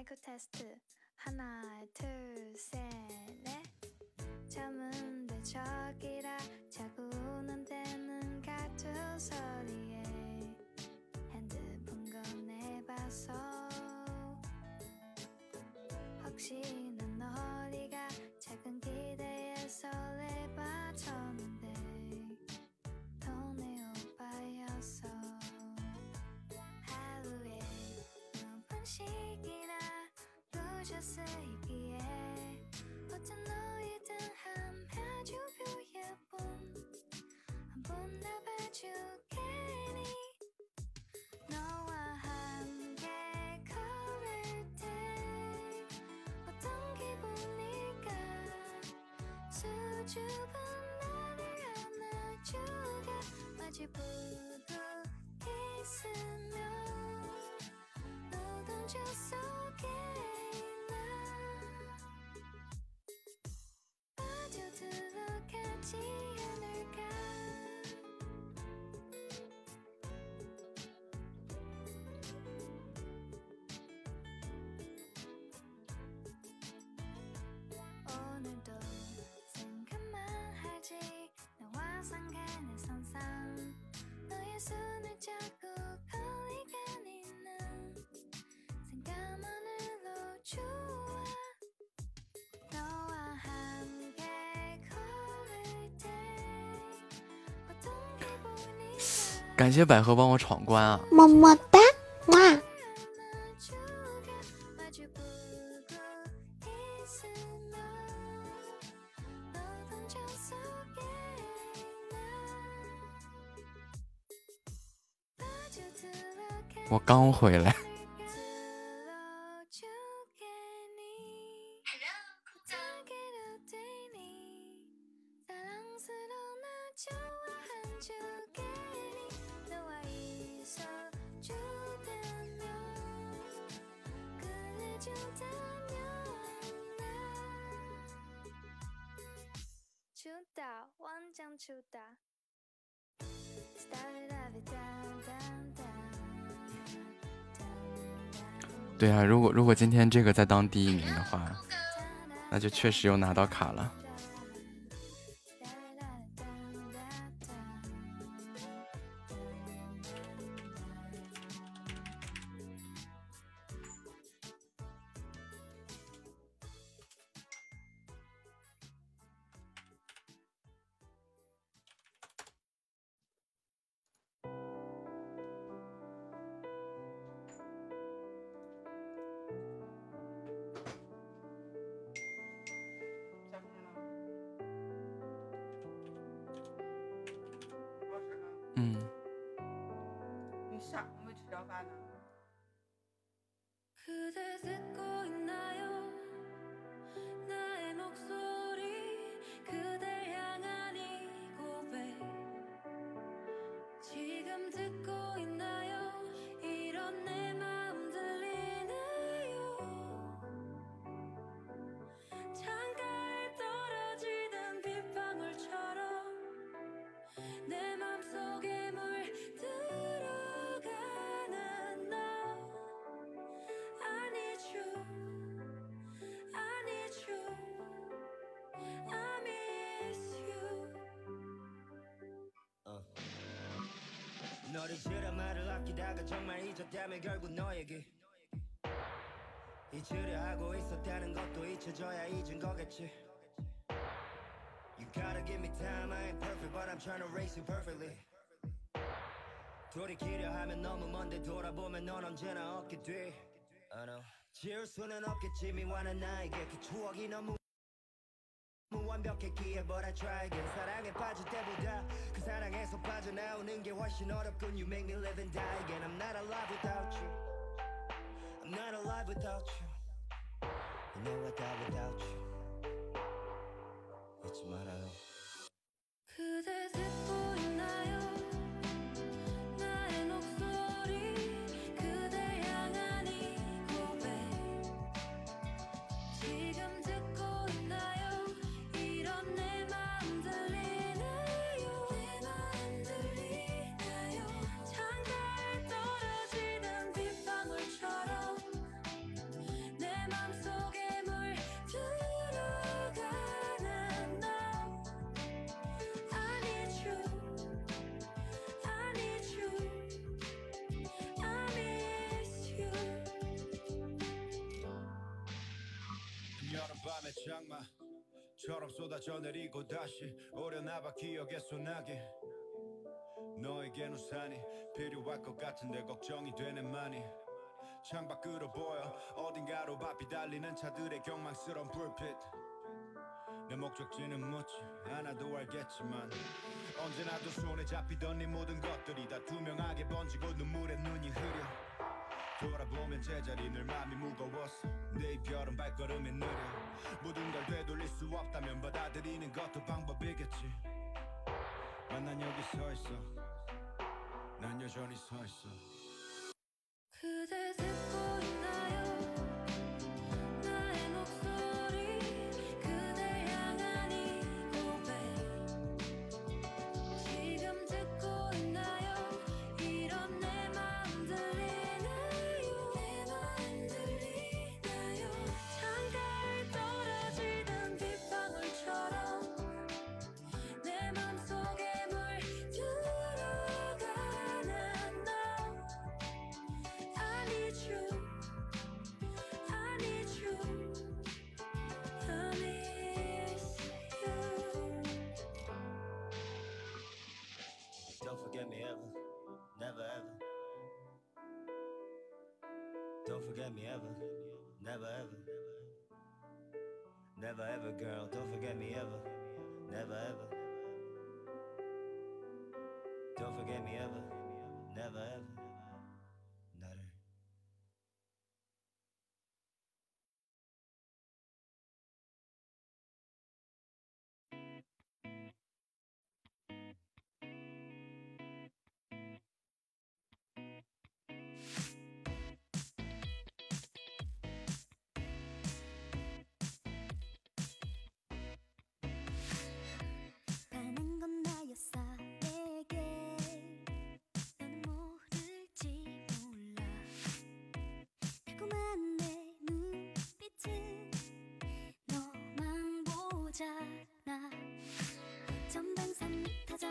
마이크 테스트. 하나 둘셋넷. 잠은 내 척이라 자고 오는 데는 같은 소리에 핸드폰 꺼내봐서. 혹시 혼자서 있기에 어떤 너이든 한 봐주뷰의 본한번 나봐주게 주변 나를 안아주게. 마치 부부 있으면 너 던졌어. see 感谢百合帮我闯关啊。么么对啊如果如果今天这个再当第一名的话那就确实又拿到卡了。 장마처럼 쏟아져 내리고 다시 오려나봐 기억의 소나기 너에겐 우산이 필요할 것 같은데 걱정이 되네 많이. 창밖으로 보여 어딘가로 바삐 달리는 차들의 경망스러운 불빛. 내 목적지는 묻지? 않아도 알겠지만 언제나도 손에 잡히던 네 모든 것들이 다 투명하게 번지고 눈물에 눈이 흐려. 돌아보면 제자리 늘 맘이 무거웠어 내 이별은 발걸음이 느려 모든 걸 되돌릴 수 없다면 받아들이는 것도 방법이겠지. 만난 여기 서 있어. 난 여전히 서 있어 Don't forget me ever, never ever. Never ever, girl, don't forget me ever, never ever. Don't forget me ever, never ever. 보잖아. 전방 3미터 전날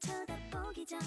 쳐다보기 전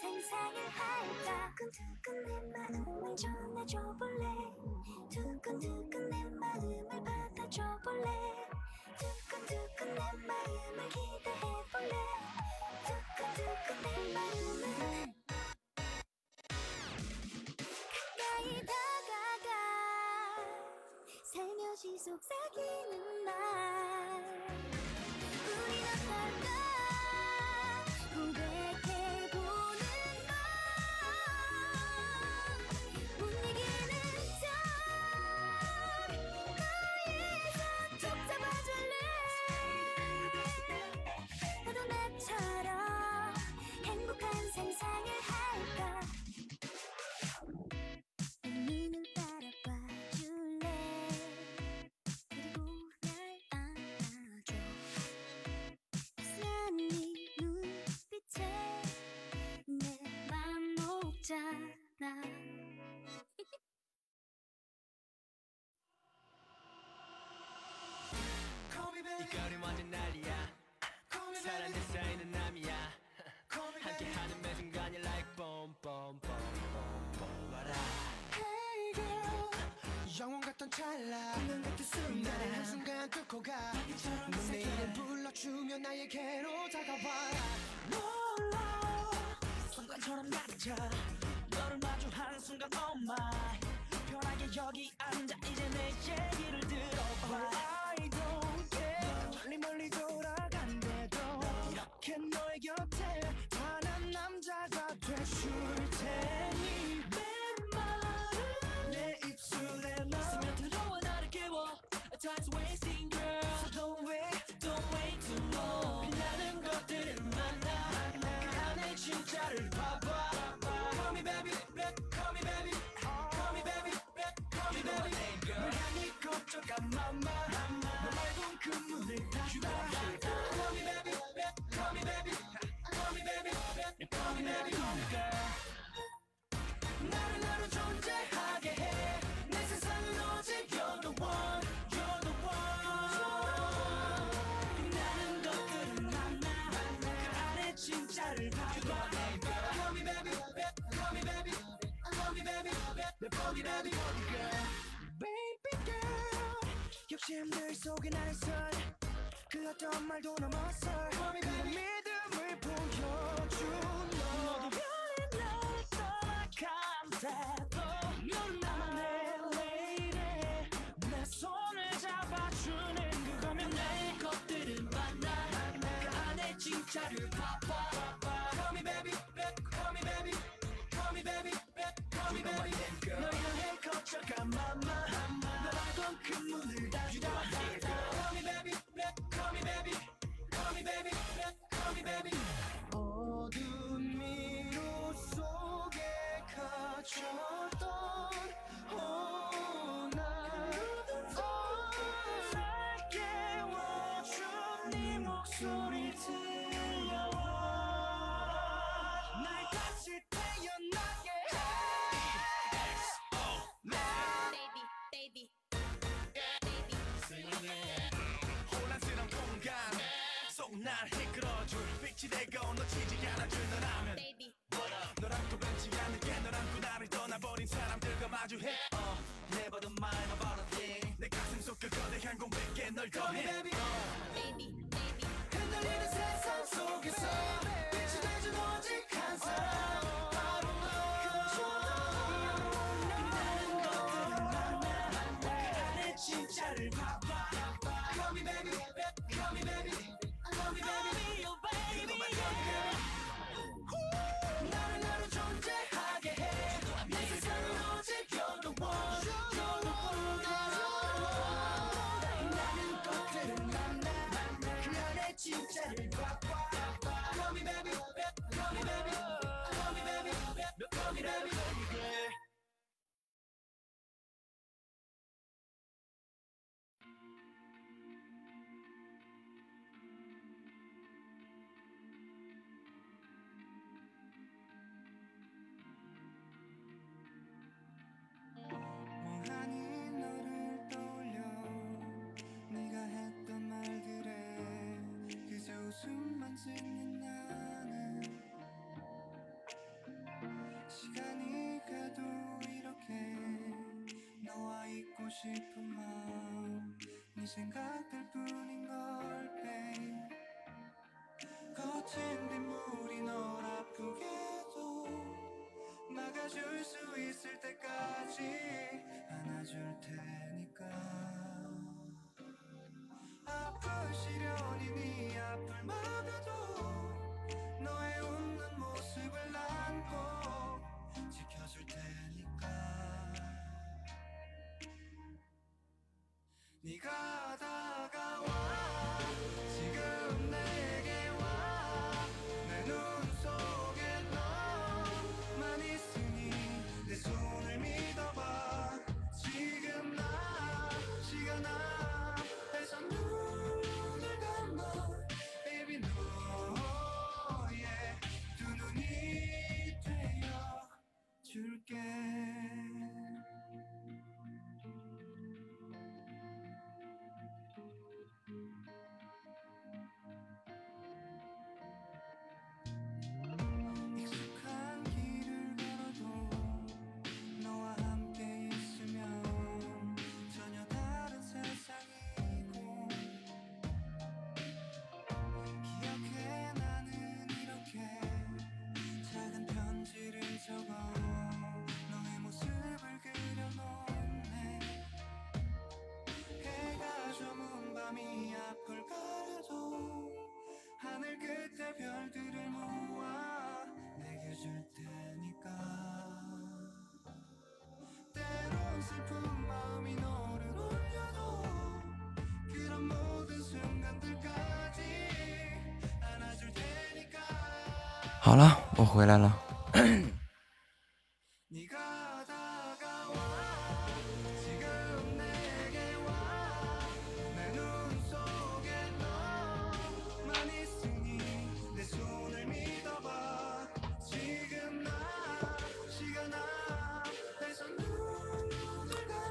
상상을 할까? 두근두근 내 마음을 전 해 거리 완전 난리야. 사랑 내 사이는 남이야. 함께하는 매 순간이 like boom boom boom boom boom. 와라. Hey girl. 영원 같던 찰나. 운명 같은 순간 나를 한순간 뚫고 가. 넌내 이름 불러주며 나에게로 다가와라. 놀라. 순간처럼 낮아 너를 마주하는 순간 oh my. 편하게 여기 말도 넘었어. 너. 향해 걷잡아. 나 말던 그 문을 싶은 마음 네 생각들 뿐인 걸 babe. 거친 빗물이 널 아프게도 막아줄 수 있을 때까지 안아줄 테 好了我回来了。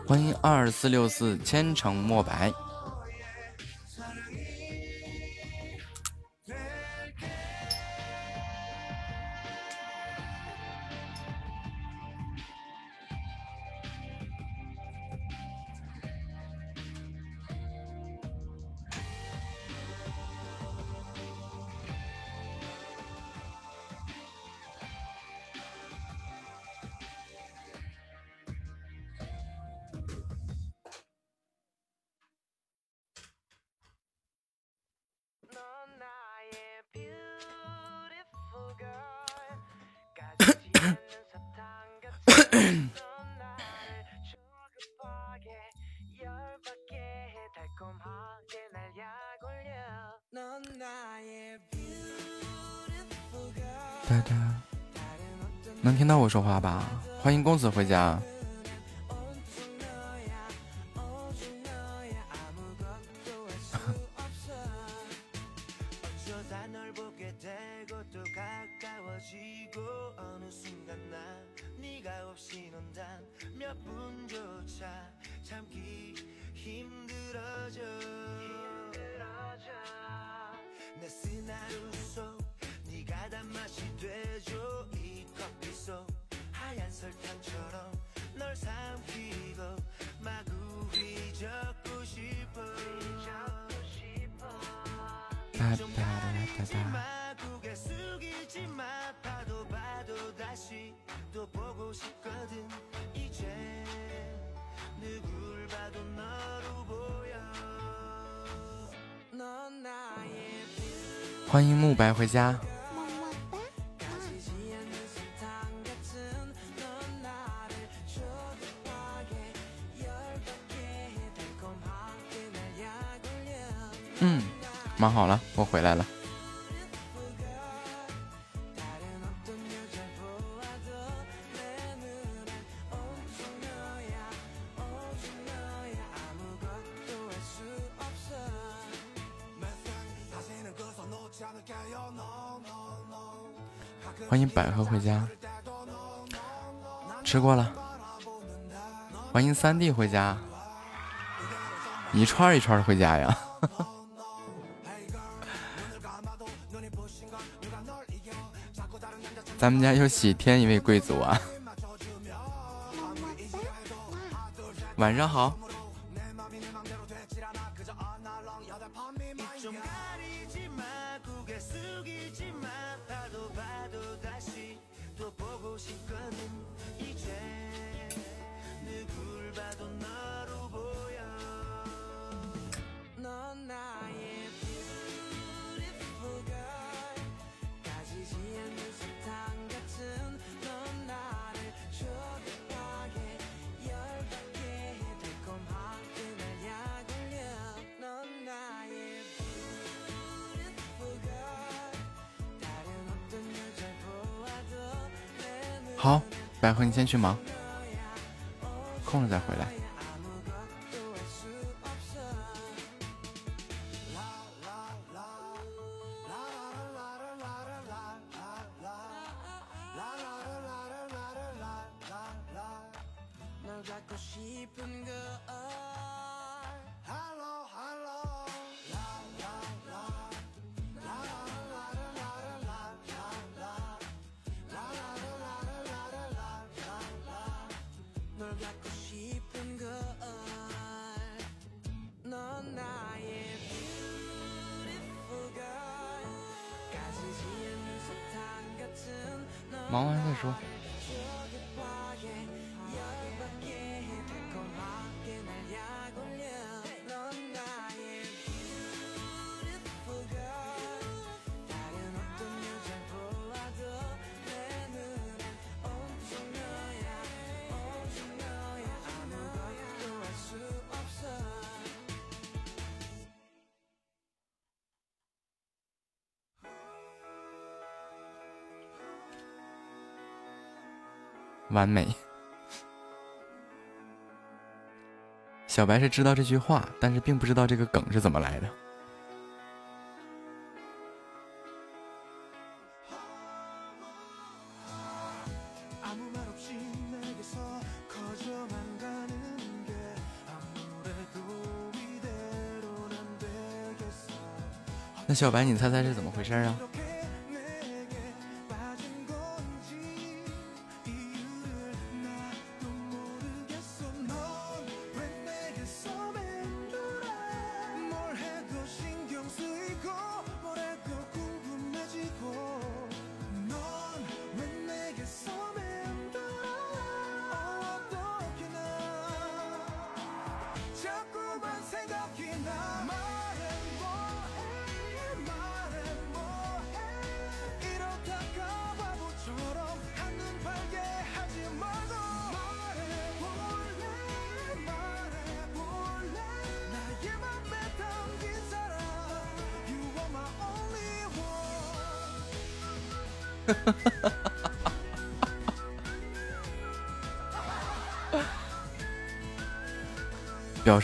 欢迎二四六四千城墨白。子回家？回家一串一串的回家呀。咱们家又喜添一位贵族啊。晚上好。忙完再说。完美。小白是知道这句话但是并不知道这个梗是怎么来的。那小白你猜猜是怎么回事啊？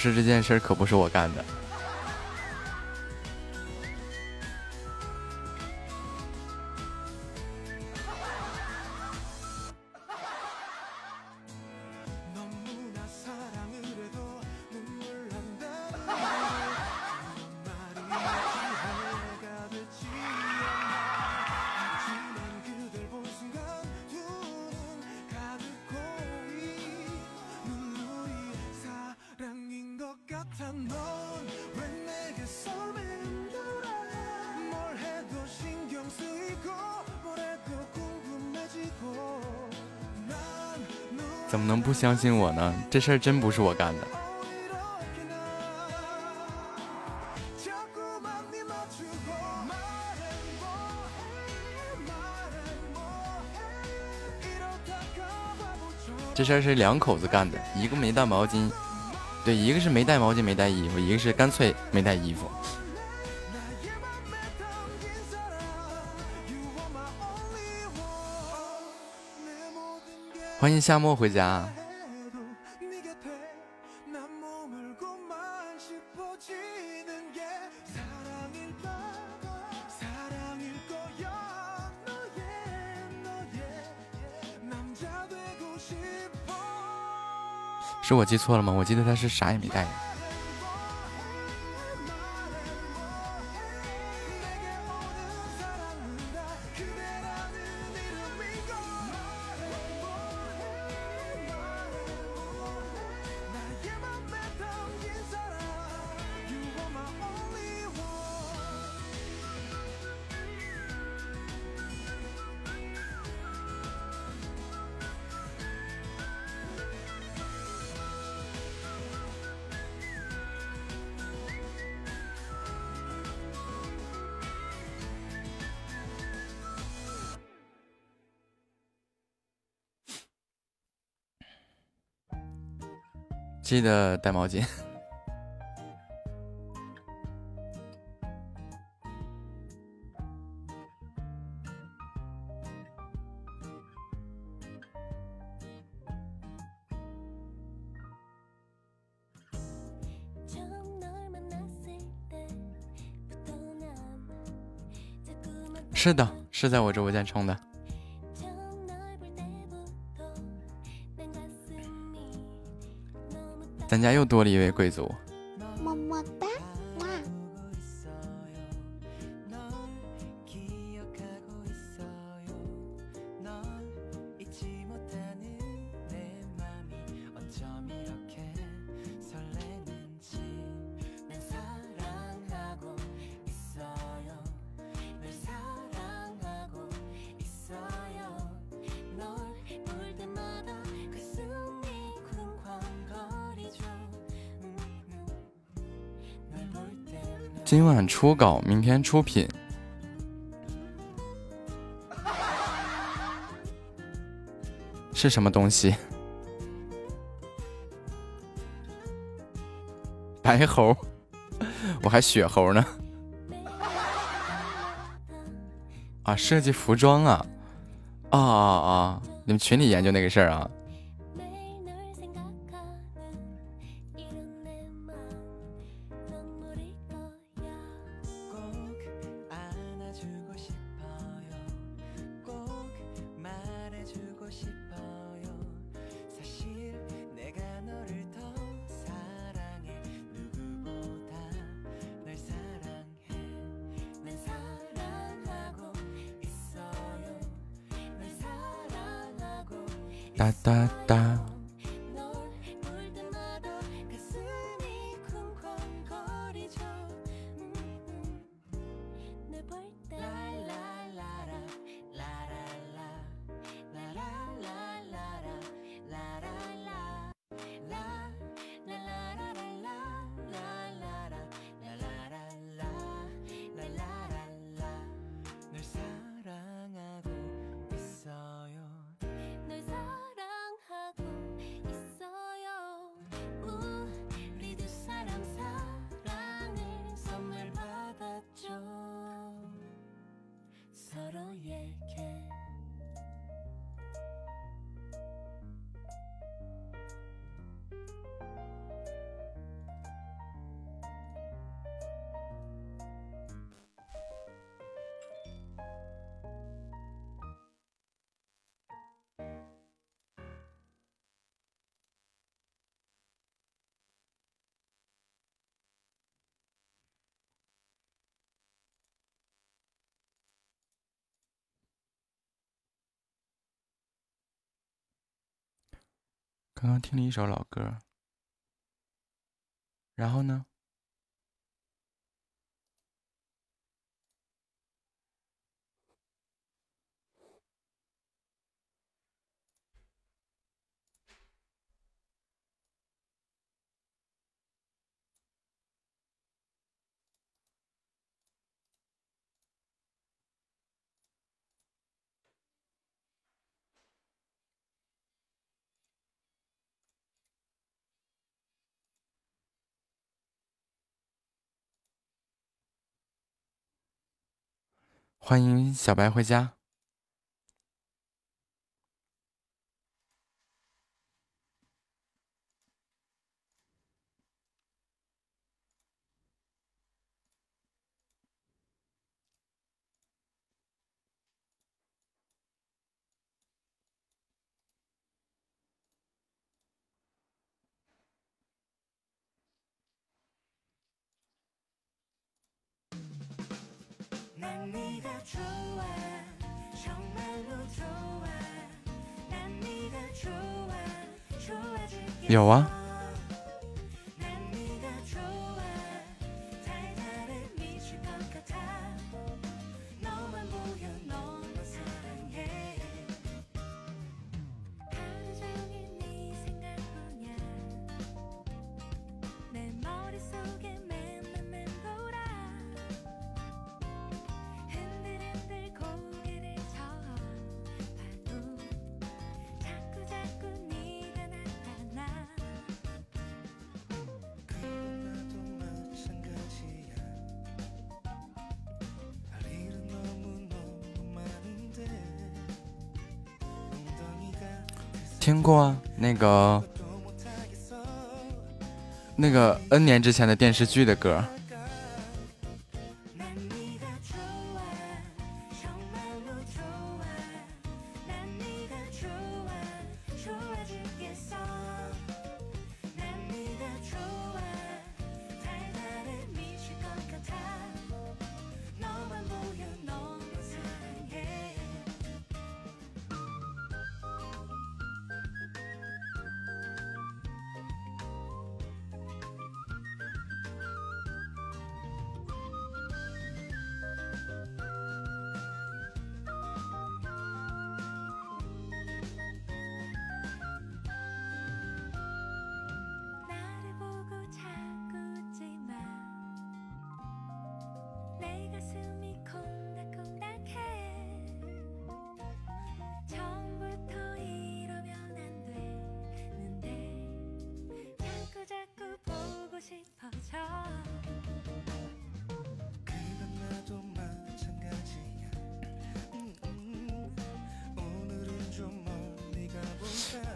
事这件事可不是我干的。相信我呢？这事儿真不是我干的。这事儿是两口子干的，一个没带毛巾，对，一个是没带毛巾没带衣服，一个是干脆没带衣服。欢迎夏末回家。是我记错了吗？我记得他是啥也没带。记得带毛巾。是的是在我直播间充的。咱家又多了一位贵族。今晚初稿明天出品。是什么东西？白猴？我还雪猴呢。啊设计服装啊。啊啊啊你们群里研究那个事儿啊。欢迎小白回家。的，满，但你的，除了有啊。听过啊那个那个 n 年之前的电视剧的歌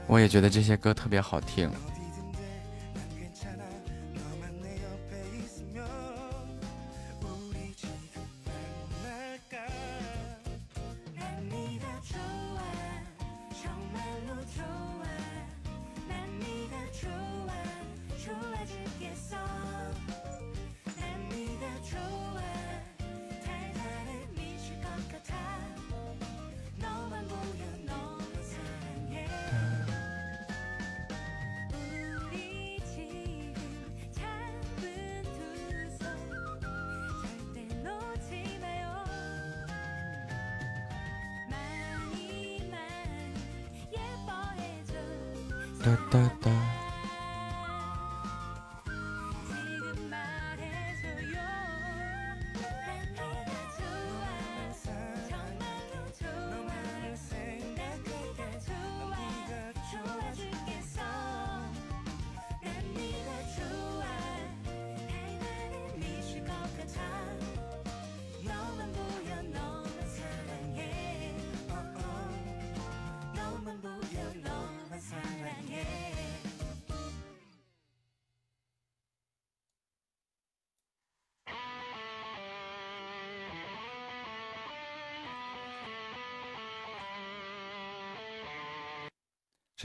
我也觉得这些歌特别好听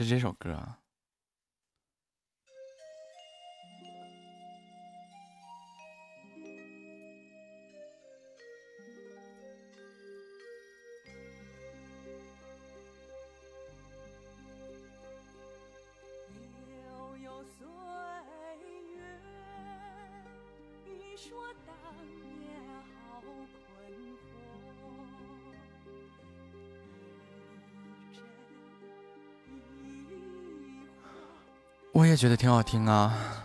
是这首歌啊。觉得挺好听啊。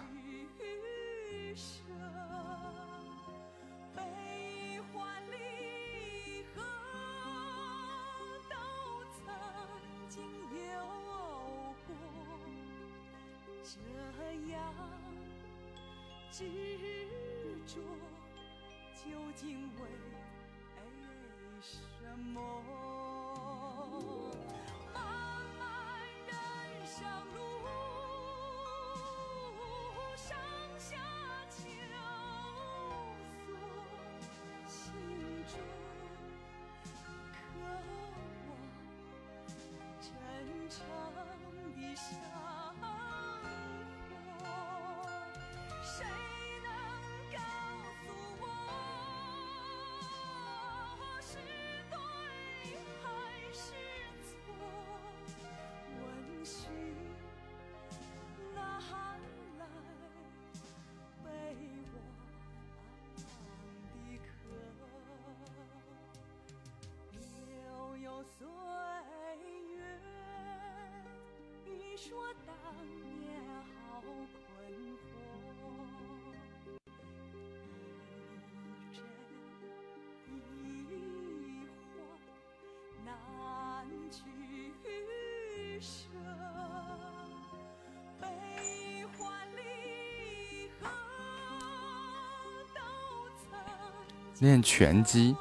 练拳击。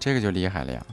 这个就厉害了呀。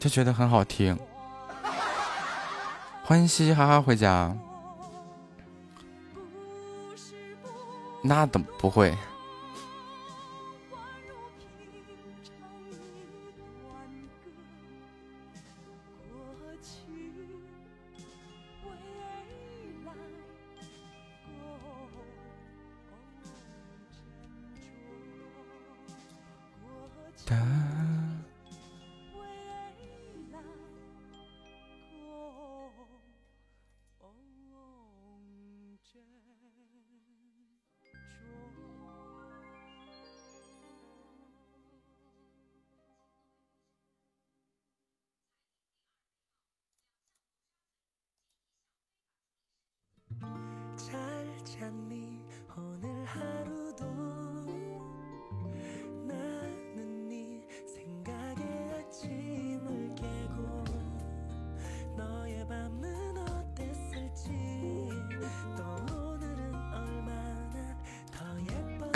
就觉得很好听。欢迎嘻嘻哈哈回家。那怎么不会？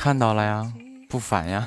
看到了呀，不烦呀。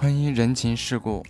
婚姻人情世故。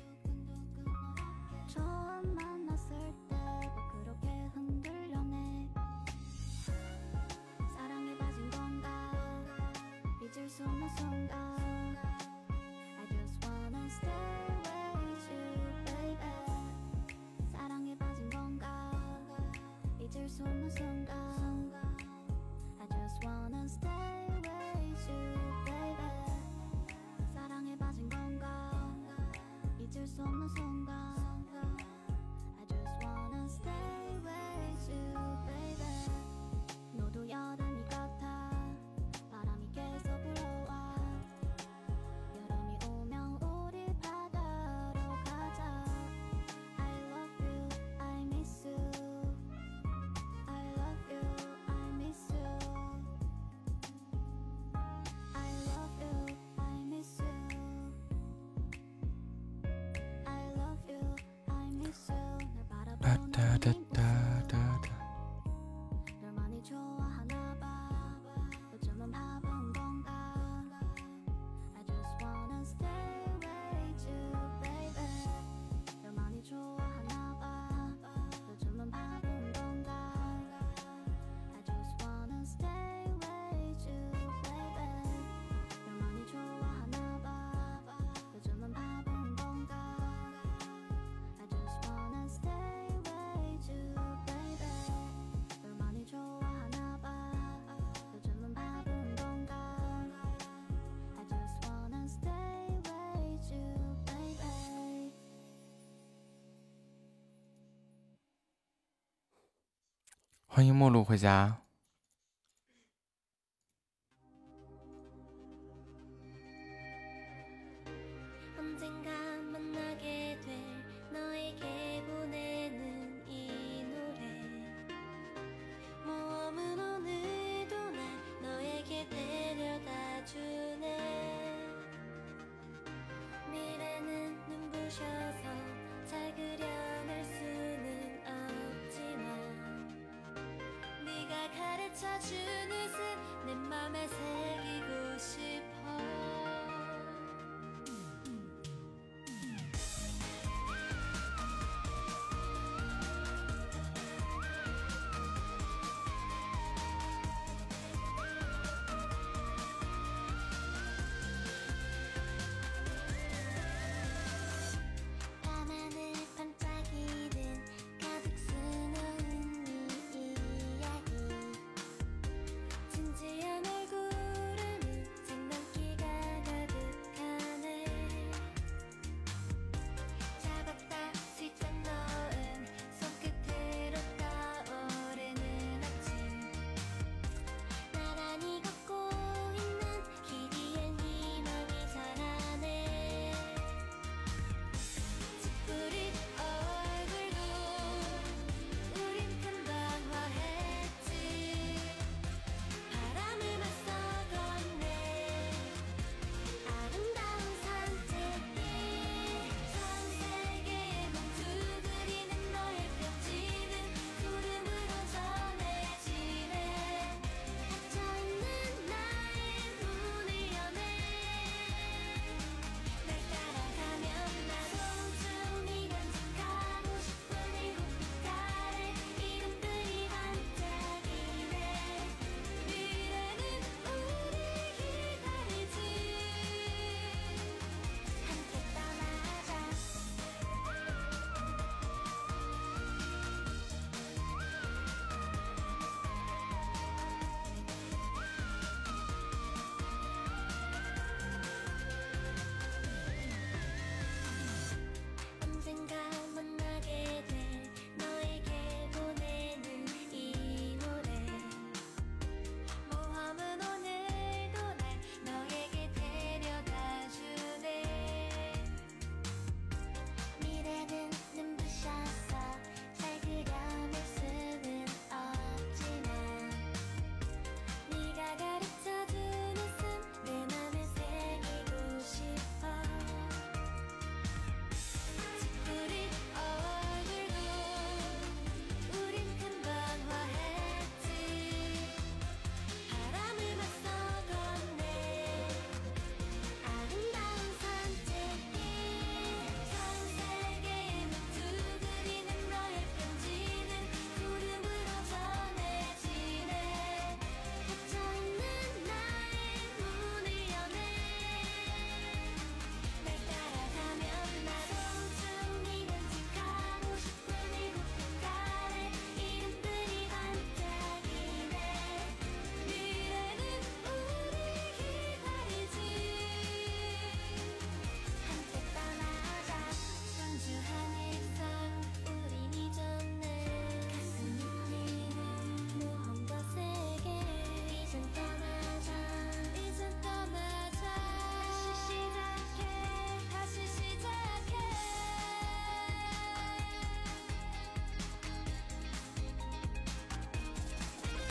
陌路回家。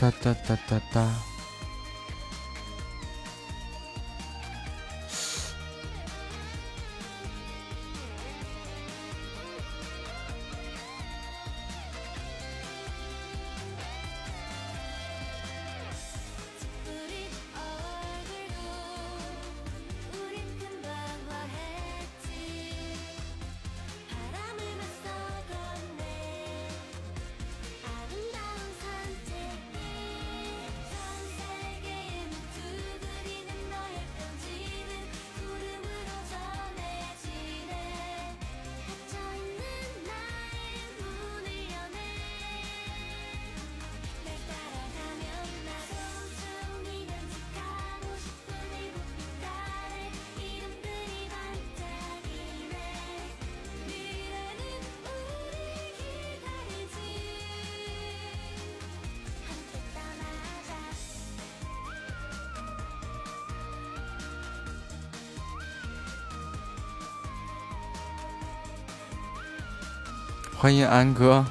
哒哒哒哒哒。欢迎安哥。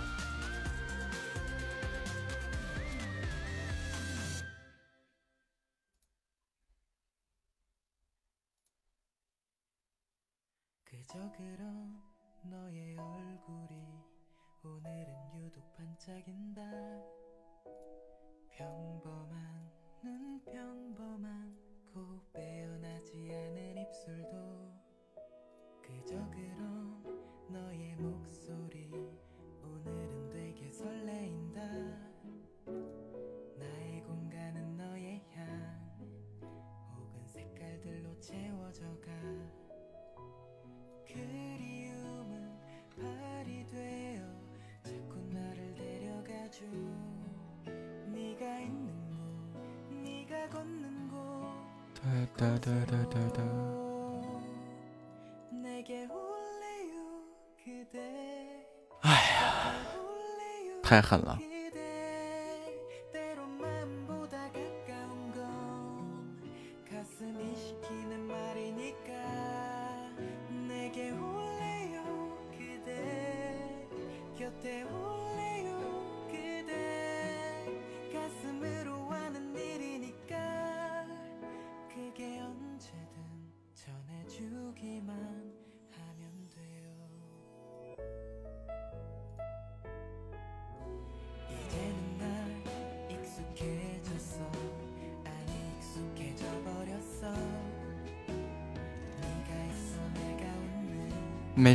太狠了！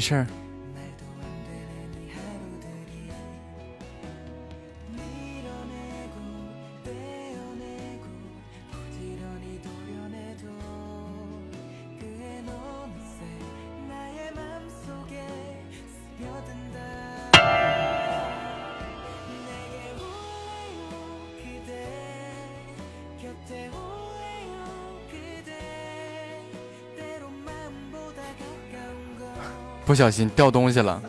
事儿。不小心掉东西了。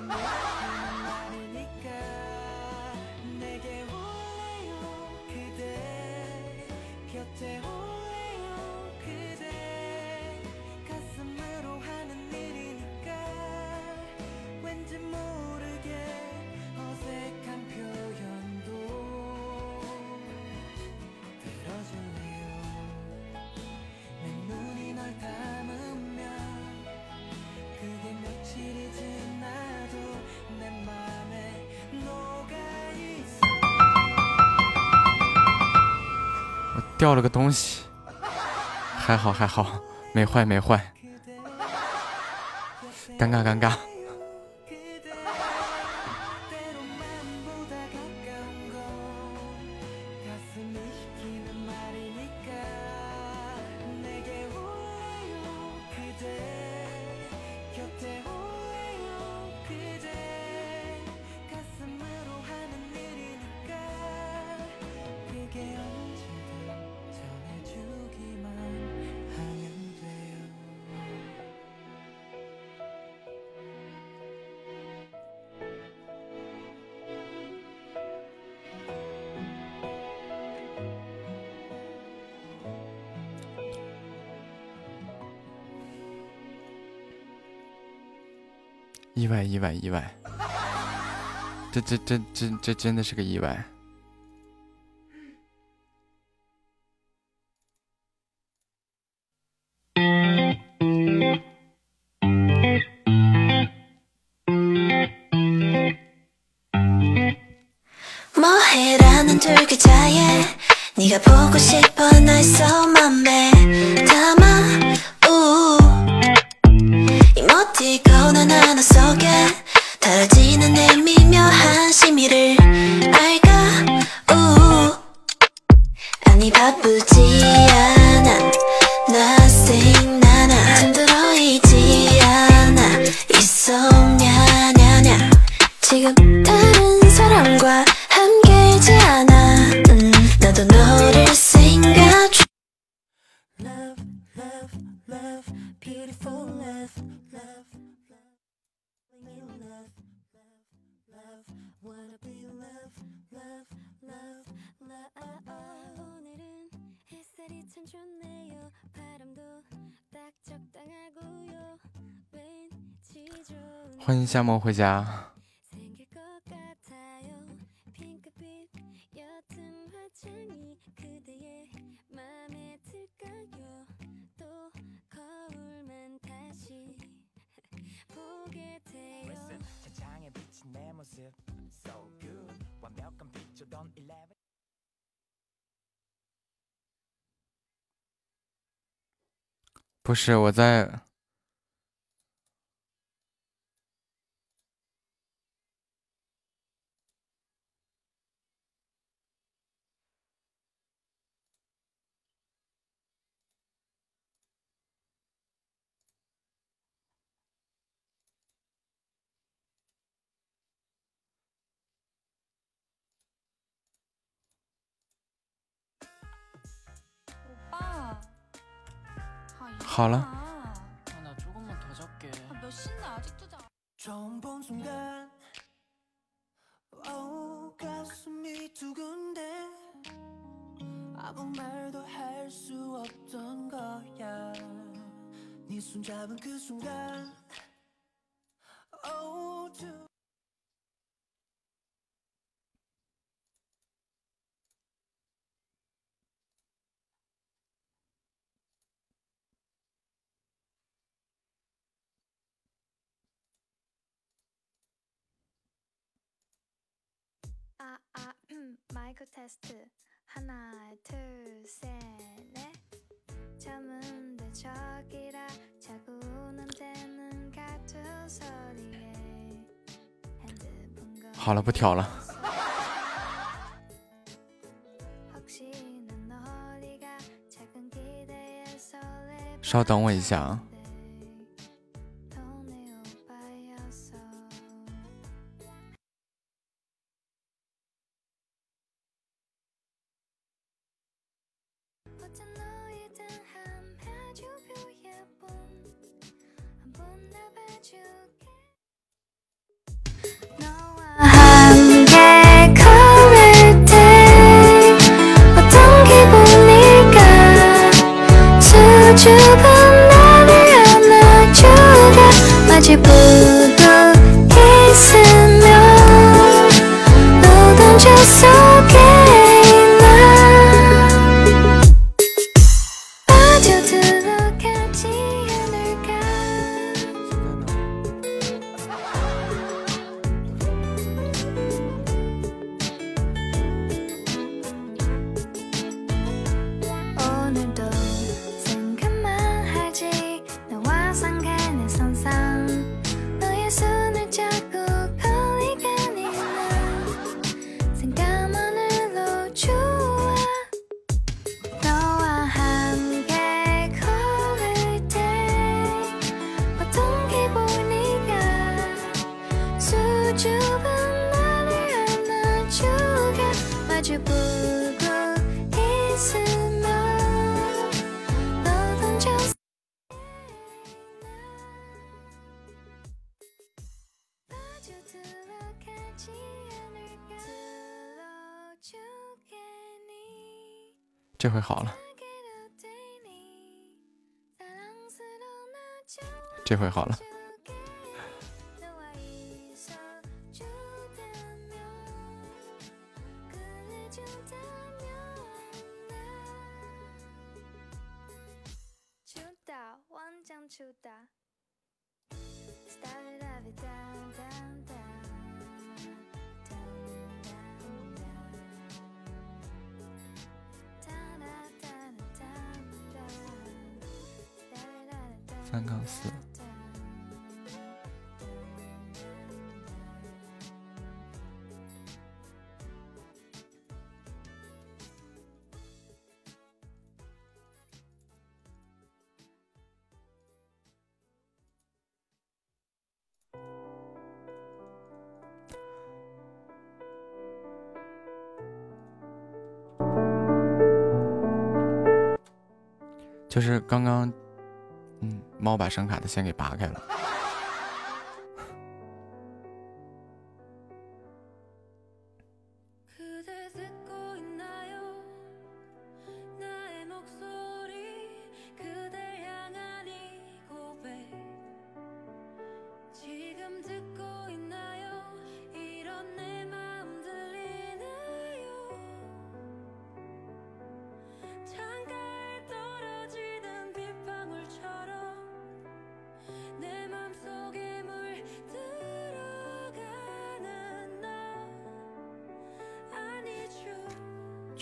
东西，还好还好，没坏没坏。尴尬尴尬。意外，意外，意外！这、这、这、这、这真的是个意外。欢迎夏梦回家，不是我在。好了 순간 어우 好了，不挑了。稍等我一下。这回好了。这回好了。刚刚，嗯，猫把声卡的线给拔开了。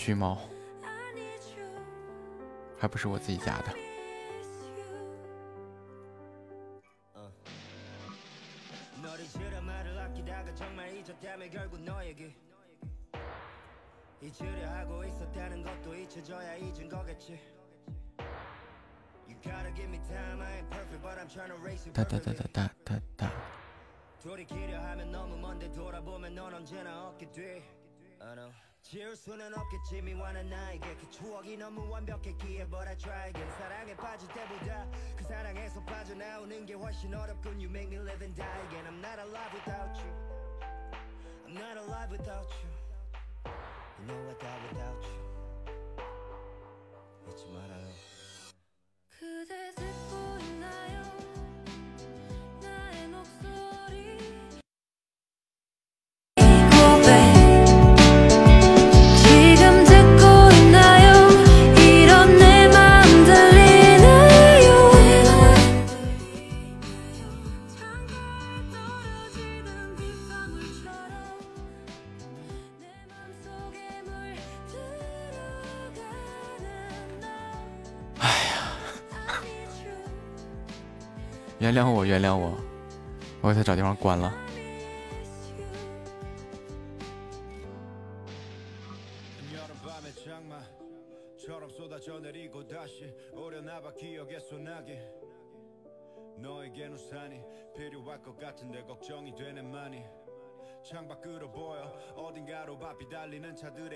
橘猫还不是我自己家的。 지울 수는 없겠지 미워하는 나에게 그 추억이 너무 완벽했기에 But I try again 사랑에 빠질 때보다 그 사랑에서 빠져나오는 게 훨씬 어렵군 You make me live and die again I'm not alive without you I'm not alive without you You know I die without you 잊지 말아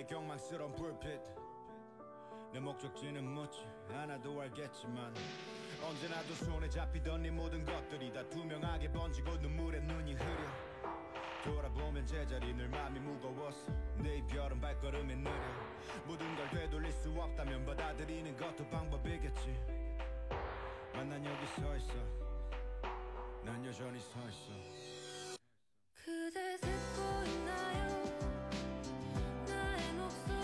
경망스러운 불빛 내 목적지는 묻지 않아도 알겠지만 언제나 두 손에 잡히던 네 모든 것들이 다 투명하게 번지고 눈물에 눈이 흐려. 돌아보면 제자리 늘 맘이 무거웠어 내 이별은 발걸음이 느려. 모든 걸 되돌릴 수 없다면 받아들이는 것도 방법이겠지. 만난 여기 서 있어. 난 여전히 서 있어. 그대 듣고 있나요? 나의 목소리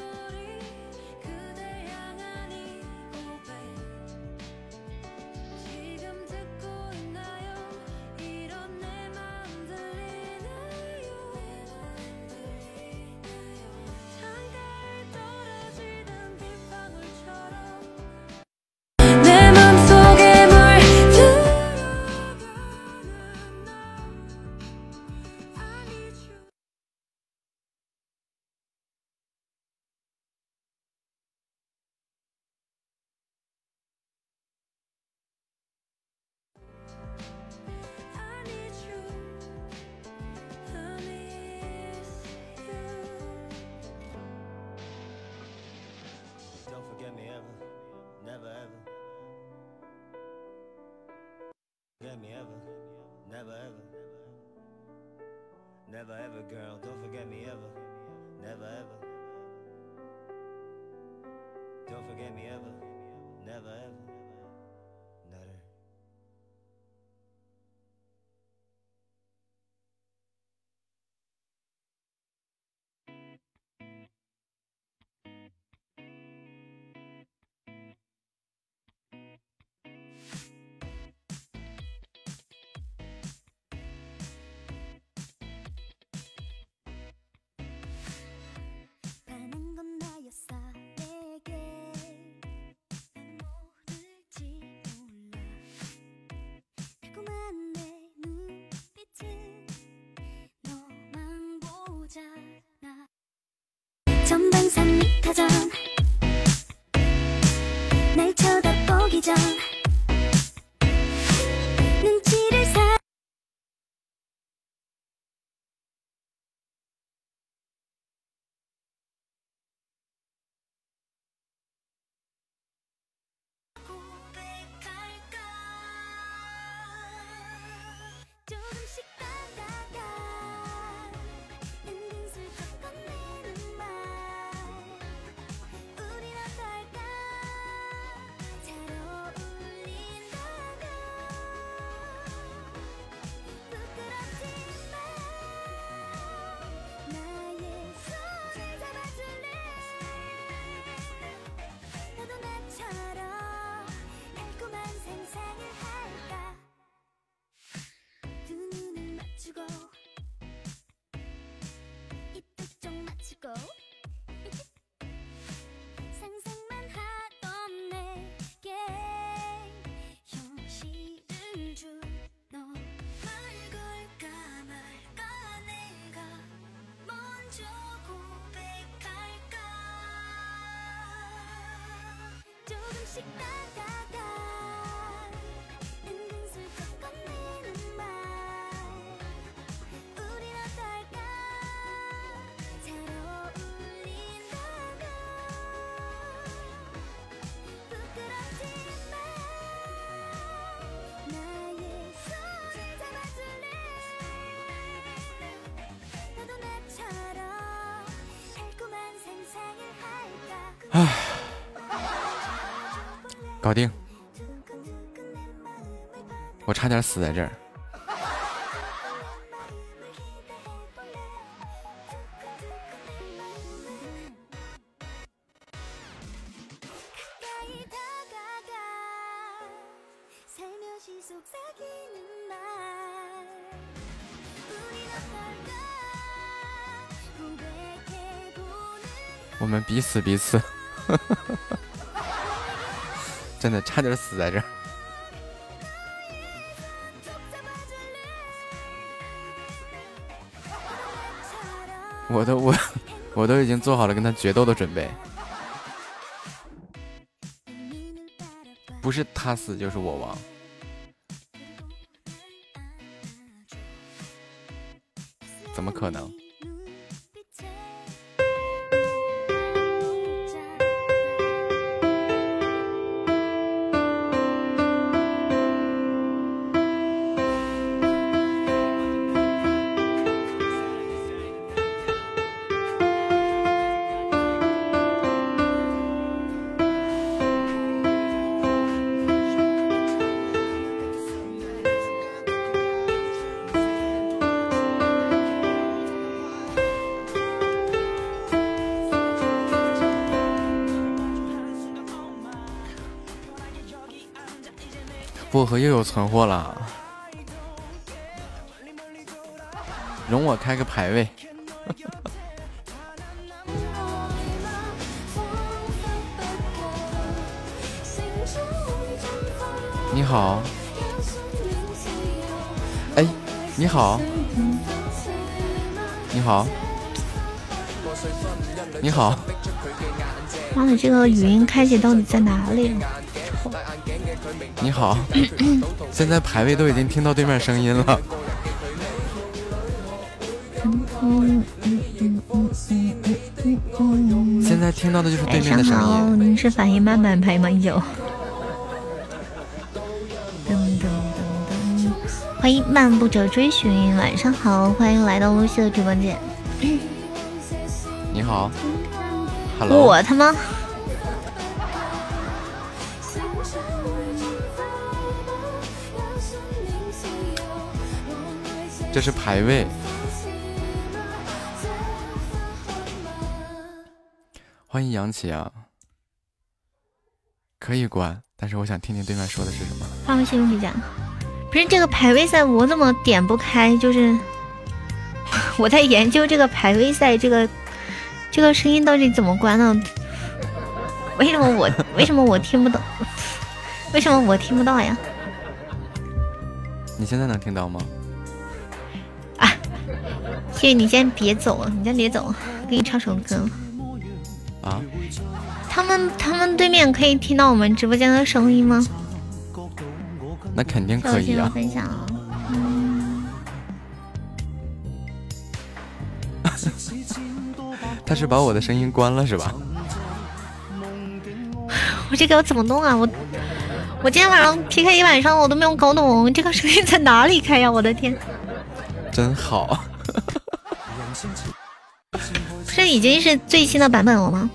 Girl. Don't forget me ever, never ever. Don't forget me ever, 전방산 미타전 날 쳐다보기 전 조금씩 다가가 은근슬쩍 건네는 말. 우린 어떨까? 잘 어울린다면. 부끄럽지만 나의 손을 잡아줄래? 너도 나처럼 달콤한 상상을 할까 搞定。我差点死在这儿。我们彼此彼此。真的差点死在这儿。我都我我都已经做好了跟他决斗的准备，不是他死就是我亡。怎么可能？薄荷又有存货了，容我开个排位。你好，哎，你好，你好，你好，妈的，这个语音开启到底在哪里？你好，现在排位都已经听到对面声音了。现在听到的就是对面的声好，音。您是反应慢慢拍吗？有。噔噔噔噔，欢迎漫步者追寻，晚上好，欢迎来到露西的直播间。你好，Hello，我他妈这是排位。欢迎杨琪啊，可以关，但是我想听听对面说的是什么。发微信用笔讲，不是这个排位赛我怎么点不开？就是 我在研究这个排位赛这个这个声音到底怎么关呢？为什么我为什么我听不懂？为什么我听不到呀？你现在能听到吗？谢谢你先别走，你先别走，给你唱首歌。啊他们他们对面可以听到我们直播间的声音吗？那肯定可以啊。分享了。嗯，他是把我的声音关了是吧？我这个要怎么弄啊？我我今天晚上 PK 一晚上，我都没有搞懂这个声音在哪里开呀！我的天，真好。这已经是最新的版本了吗？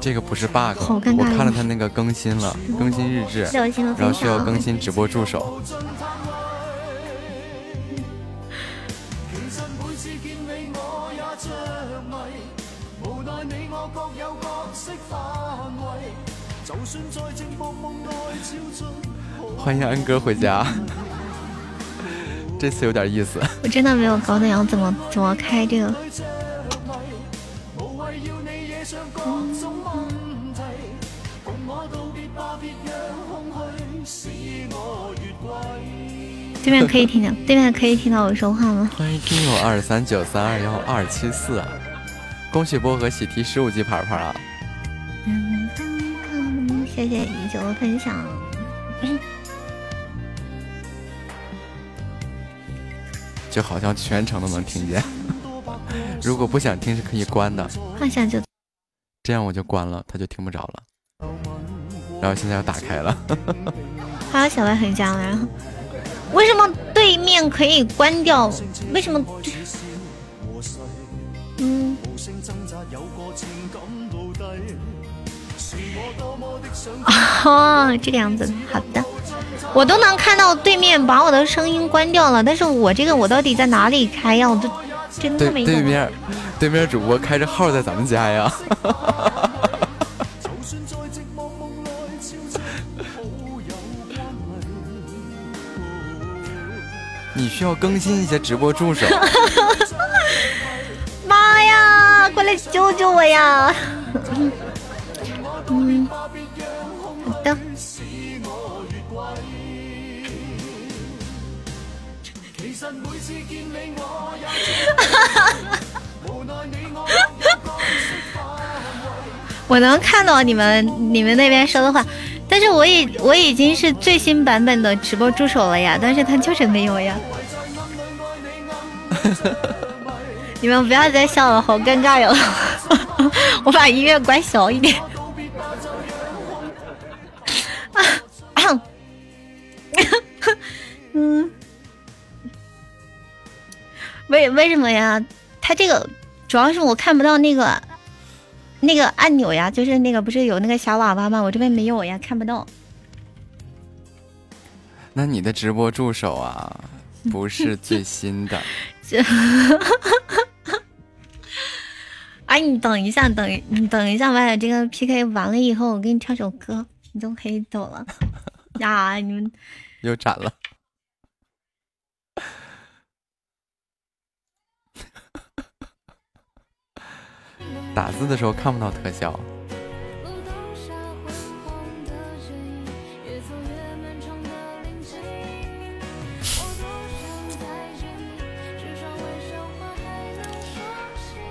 这个不是 bug，好尴尬我看了他那个更新了，更新日志，然后需要更新直播助手。欢迎安哥回家，这次有点意思。我真的没有搞懂要怎么怎么开这个。对面可以听见，对面可以听到我说话吗？欢迎听友二三九三二幺二七四啊！恭喜波和喜提十五级牌牌啊！谢谢已久的分享。就好像全程都能听见。如果不想听是可以关的，换下就这样我就关了，他就听不着了。然后现在又打开了，还有小白回家了，然后为什么对面可以关掉？为什么？嗯，哦，这个样子，好的，我都能看到对面把我的声音关掉了，但是我这个我到底在哪里开呀？我都真对的没懂。对面对面主播开着号在咱们家呀。你需要更新一些直播助手。妈呀，快来救救我呀！嗯，好的。我能看到你们你们那边说的话，但是我已我已经是最新版本的直播助手了呀，但是他就是没有呀。你们不要再笑了，好尴尬哟！我把音乐关小一点。嗯，为为什么呀？他这个主要是我看不到那个那个按钮呀，就是那个不是有那个小喇叭吗？我这边没有呀，看不到。那你的直播助手啊，不是最新的。这，哎，你等一下，等你等一下，把这个 PK 完了以后，我给你唱首歌，你就可以走了。呀，你们 又斩了。打字的时候看不到特效，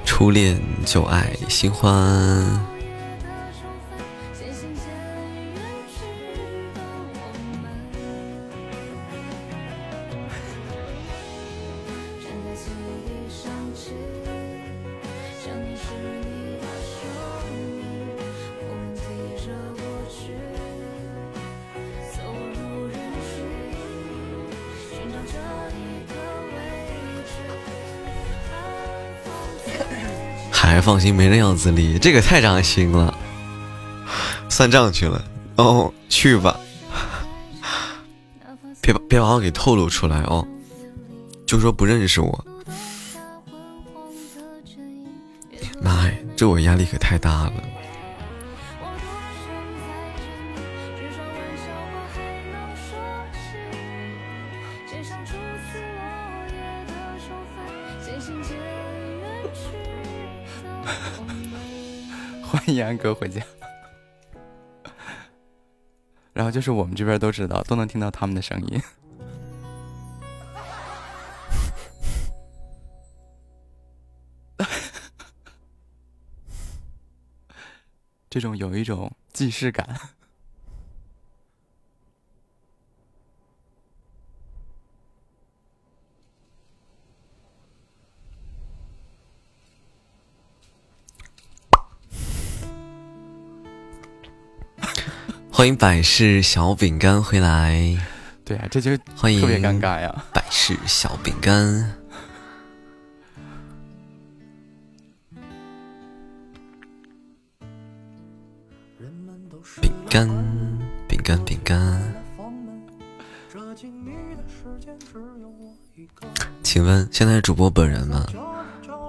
初恋旧爱新欢，放心没那样子的，这个太扎心了。算账去了哦，去吧，别别把我给透露出来哦，就说不认识我。妈呀，这我压力可太大了。欢迎安哥回家。然后就是我们这边都知道，都能听到他们的声音。这种有一种既视感。欢迎百事小饼干回来，对啊，这就欢迎特别尴尬呀。百事小饼干，饼干，饼干，饼干。请问现在主播本人吗？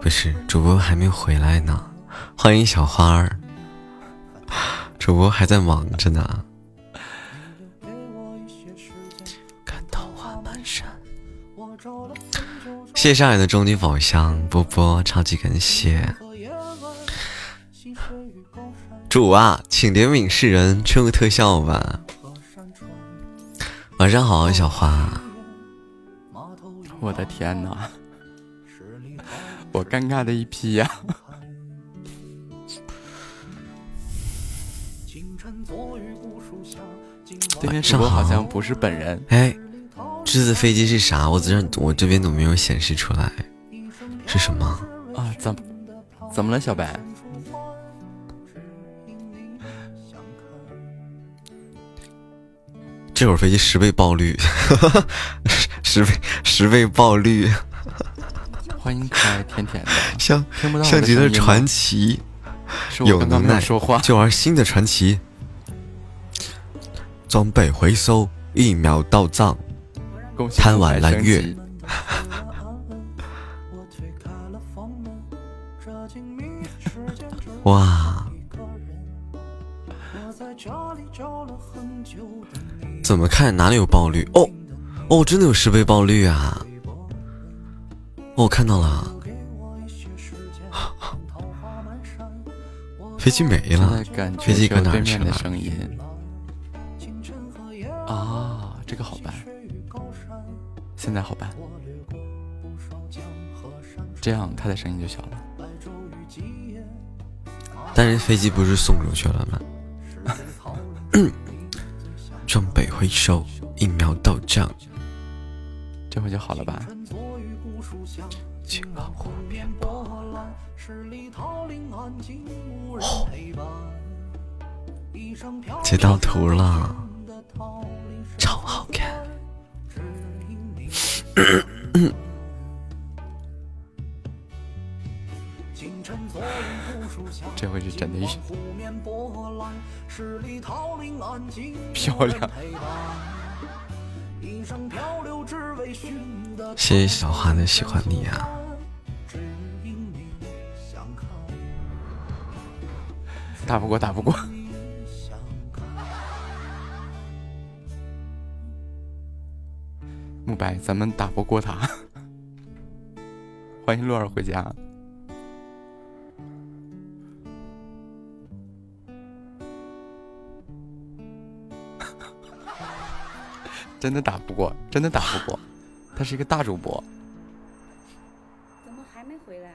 不是，主播还没回来呢。欢迎小花儿，主播还在忙着呢。看桃花。谢谢上海的终极宝箱波波，超级感谢。主啊，请怜悯世人，出个特效吧。晚上好，小花。我的天哪，我尴尬的一批呀、对面主上播好好像不是本人，哎，这次飞机是啥？我这我这边怎么没有显示出来，是什么？啊，怎么怎么了，小白？这会儿飞机十倍爆率，十倍十倍爆率，欢迎可爱甜甜的，像听不到我像极了传奇，是我刚刚能耐说话就玩新的传奇，装备回收，一秒到账，贪玩蓝月。哇！怎么看哪里有爆率？哦哦，真的有十倍爆率啊！哦，我看到了，飞机没了飞机搁哪儿去了啊，这个好办，现在好办，这样他的声音就小了。但是飞机不是送出去了吗？装备回收，疫苗到账。这回就好了吧？青老湖面截到图了，超好看。这回是真的，漂亮。谢谢小花的喜欢你啊！打不过，打不过。慕白，咱们打不过他。欢迎洛儿回家。真的打不过，真的打不过。他是一个大主播，怎么还没回来？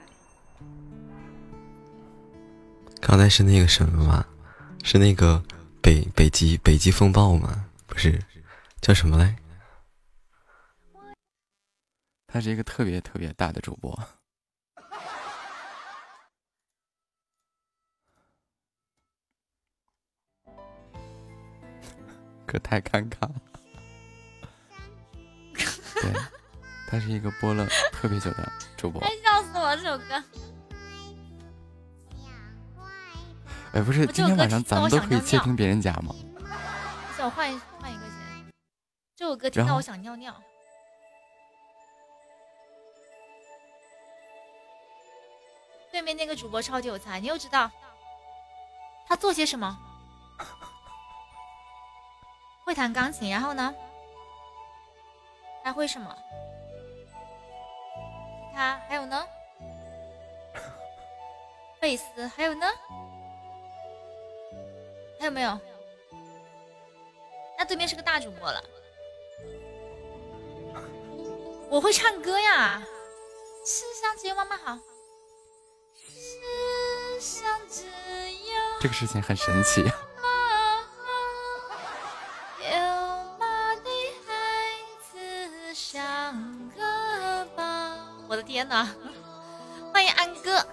刚才是那个什么吗？是那个北北极北极风暴吗？不是，叫什么来？他是一个特别特别大的主播。可太尴尬了。对，他是一个播了特别久的主播。哎，笑死我了！这首歌，哎，不是，今天晚上咱们都可以想尿尿窃听别人家吗？不行，我换一换一个先。这首歌听到我想尿尿。对面那个主播超级有才，你又知道他做些什么？会弹钢琴，然后呢？还会什么？他还有呢？贝斯还有呢？还有没有？那对面是个大主播了。我会唱歌呀，世上只有妈妈好。这这个事情很神奇。有吗？你孩子像个宝。我的天呐！欢迎安哥，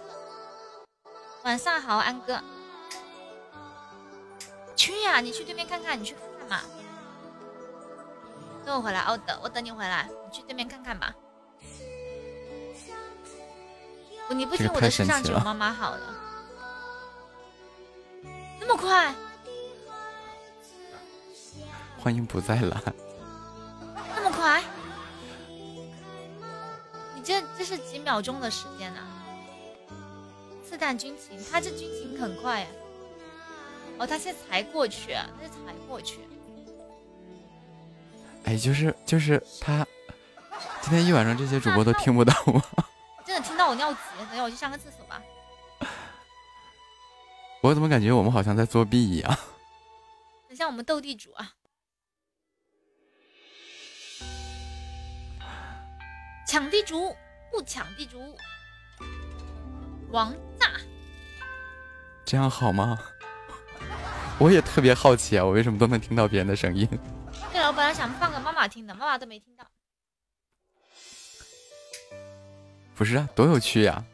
晚上好，安哥。去呀、你去对面看看，你去看看嘛。等我回来，哦，等我等你回来，你去对面看看吧。你不听我的世神奇了上只有妈妈好了，那么快，欢迎不再来，那么快，你这这是几秒钟的时间啊？刺探军情，他这军情很快呀。哦，他现在才过去，他是才过去。哎，就是就是他，今天一晚上这些主播都听不到我，真的听到我尿急，等一下我去上个厕所吧。我怎么感觉我们好像在作弊一样？等一下我们斗地主啊，抢地主不抢地主，王炸。这样好吗？我也特别好奇啊，我为什么都能听到别人的声音？对了，我本来想放给妈妈听的，妈妈都没听到。不是啊，多有趣呀、这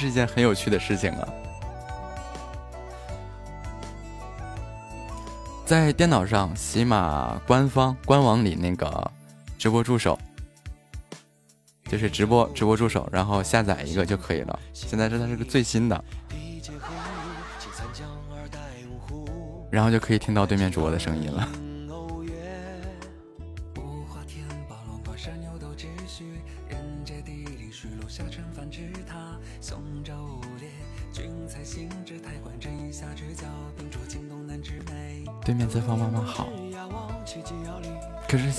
是一件很有趣的事情啊。在电脑上，喜马官方官网里那个直播助手，就是直播直播助手，然后下载一个就可以了。现在这它是个最新的，然后就可以听到对面主播的声音了。在放妈妈好，可是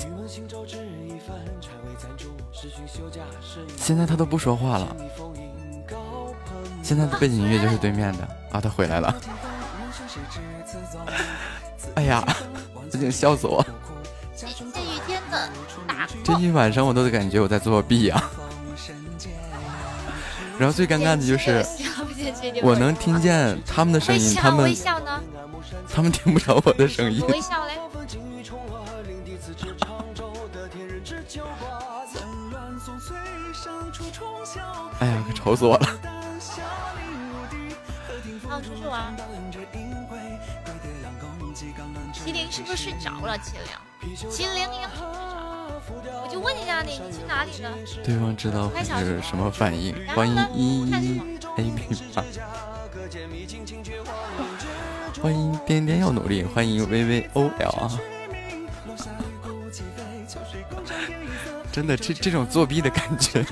现在他都不说话了。现在的背景音乐就是对面的啊，他回来了。哎呀，这竟笑死我！这这雨天的大这一晚上我都感觉我在作弊啊、然后最尴尬的就是，我能听见他们的声音，他们？他们听不着我的声音我。微笑嘞。哎呀，可愁死我了！好，出去玩。麒麟是不是睡着了？麒麟，麒麟应该不是睡着。我就问一下你，你去哪里了？对方知道会是什么反应。欢迎一一 A B 八，欢迎颠颠要努力，欢迎 V V O L 啊！真的，这这种作弊的感觉，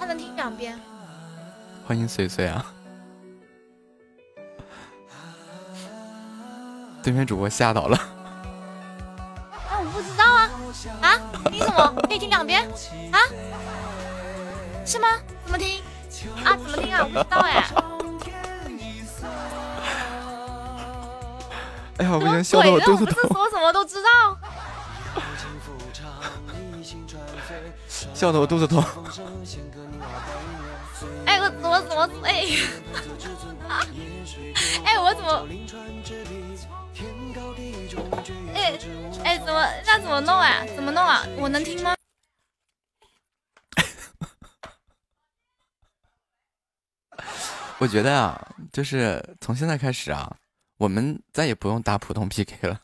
他能听两遍。欢迎碎碎啊！对面主播吓到了，啊，我不知道啊啊！你怎么？可以听两遍啊？是吗？怎么听？啊？怎么听啊？我不知道哎。哎呀，我已经笑的，得我肚子我不是痛，说什么都知道。笑得我肚子痛。哎，我怎么怎么哎？哎，我怎么？哎哎，怎么那怎么弄啊？怎么弄啊？我能听吗？我觉得啊，就是从现在开始啊，我们再也不用打普通 PK 了，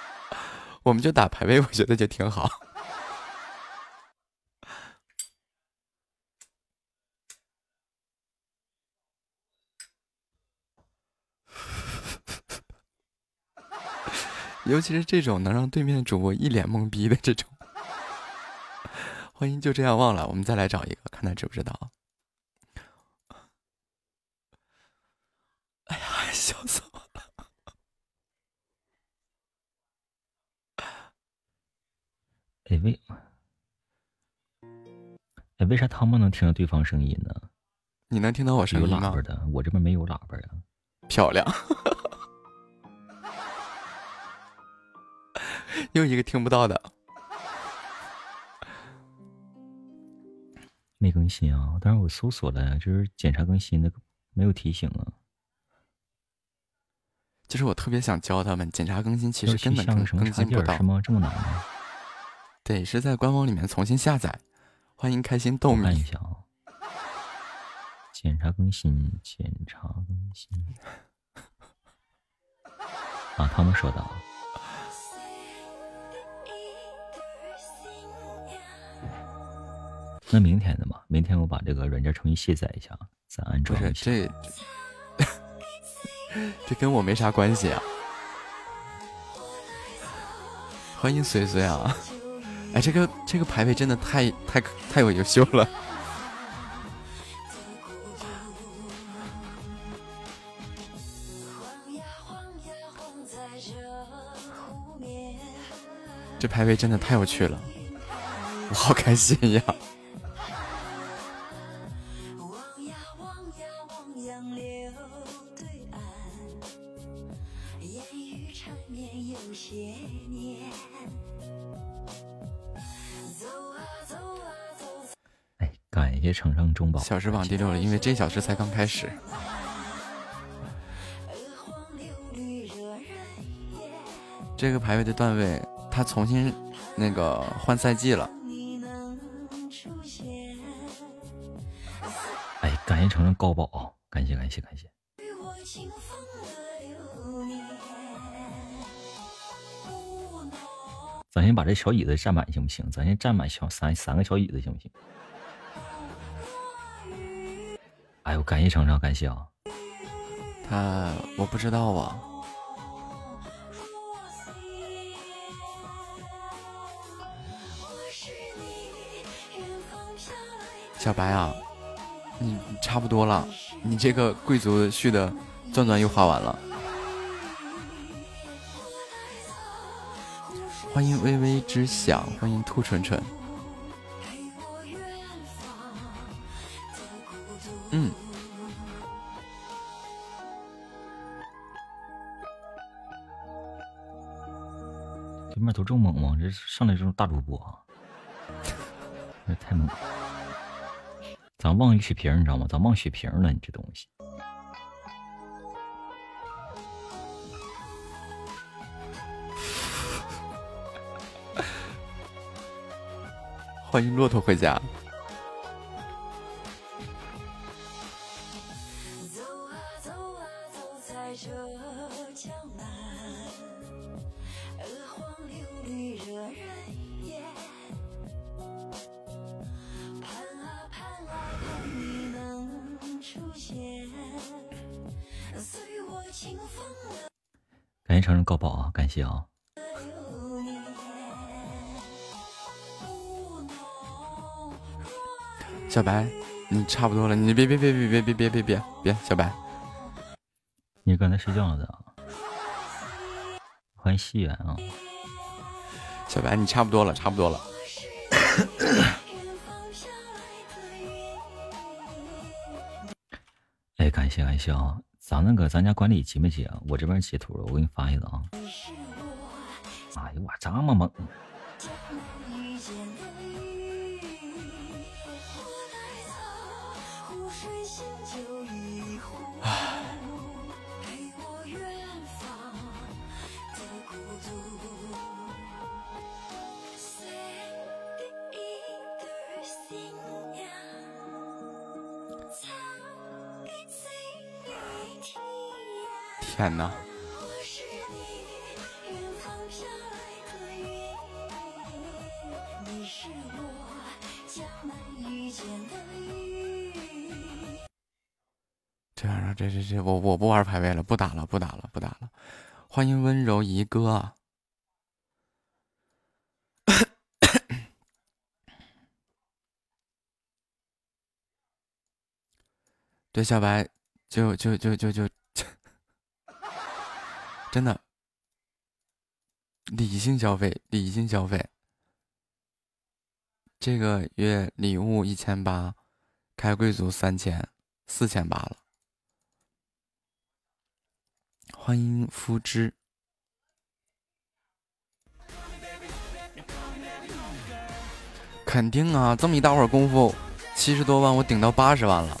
我们就打排位，我觉得就挺好。尤其是这种能让对面主播一脸懵逼的这种，欢迎就这样忘了，我们再来找一个，看他知不知道。哎呀，笑死我了！哎为，哎为啥他们能听到对方声音呢？你能听到我声有音吗喇叭？的，我这边没有喇叭呀。漂亮，又一个听不到的。没更新啊，但是我搜索了，就是检查更新的，没有提醒啊。就是我特别想教他们检查更新，其实根本更更新不到插件儿是。吗？这么难吗？对，是在官网里面重新下载。欢迎开心豆我看一，下啊，检查更新，检查更新。啊，他们说的啊。那明天的嘛，明天我把这个软件重新卸载一下，再安装一下。这，这跟我没啥关系啊。欢迎随随啊！哎，这个这个排位真的太太太有优秀了。这排位真的太有趣了，我好开心呀！小时榜第六了，因为这小时才刚开始。这个排位的段位，他重新那个换赛季了。哎，感谢城上高宝，感谢感谢感谢。咱先把这小椅子占满行不行？咱先占满小三三个小椅子行不行？哎呦，感谢程程，感谢啊！他我不知道啊。小白啊，你差不多了，你这个贵族续的钻钻又花完了。欢迎微微之想，欢迎兔蠢蠢。嗯，对面都这么猛吗？这上来这种大主播啊，这太猛了！咱忘一血瓶，你知道吗？咱忘血瓶了，你这东西。欢迎骆驼回家。小白，你差不多了，你别别别别别别别别别别，小白，你刚才睡觉了的啊？欢迎西园啊！小白，你差不多了，差不多了。哎，感谢感谢啊！咱那个咱家管理急没急啊？我这边截图了，我给你发一个啊！哎呀，我这么猛！天哪！这样啊，这这这，我我不玩排位了，不打了，不打了，不打了。欢迎温柔一哥！对，小白，就就就就就，真的，理性消费，理性消费。这个月礼物一千八，开贵族三千，四千八了。欢迎夫之，肯定啊，这么一大会儿功夫，七十多万我顶到八十万了，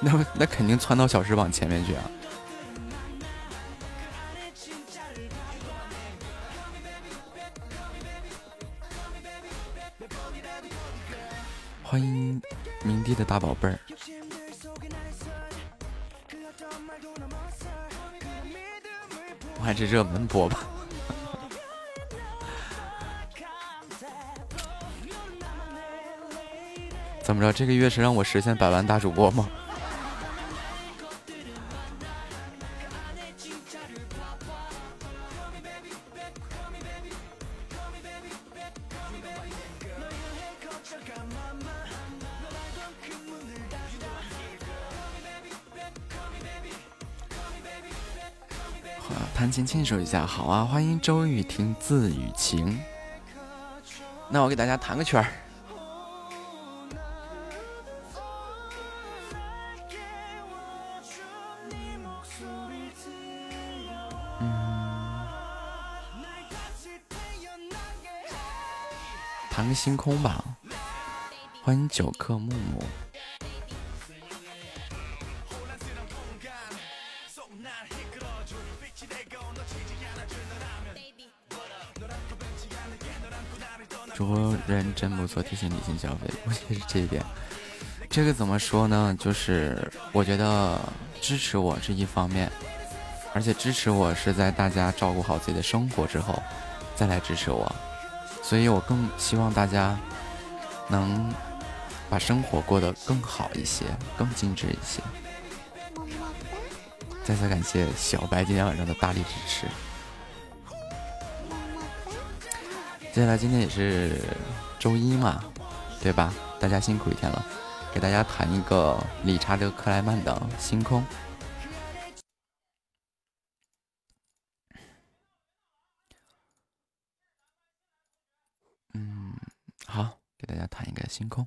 那那肯定窜到小时榜前面去啊！欢迎明帝的大宝贝儿，我还是热门播吧。怎么着？这个月是让我实现百万大主播吗？庆祝一下，好啊！欢迎周雨婷自雨晴。那我给大家弹个曲儿。嗯，弹个星空吧。欢迎九克木木。主播人真不错，提醒理性消费，我觉得是这一点。这个怎么说呢？就是我觉得支持我是一方面，而且支持我是在大家照顾好自己的生活之后，再来支持我。所以我更希望大家能把生活过得更好一些，更精致一些。再次感谢小白今天晚上的大力支持。接下来今天也是周一嘛，对吧？大家辛苦一天了，给大家弹一个理查德克莱曼的《星空》。嗯，好，给大家弹一个《星空》。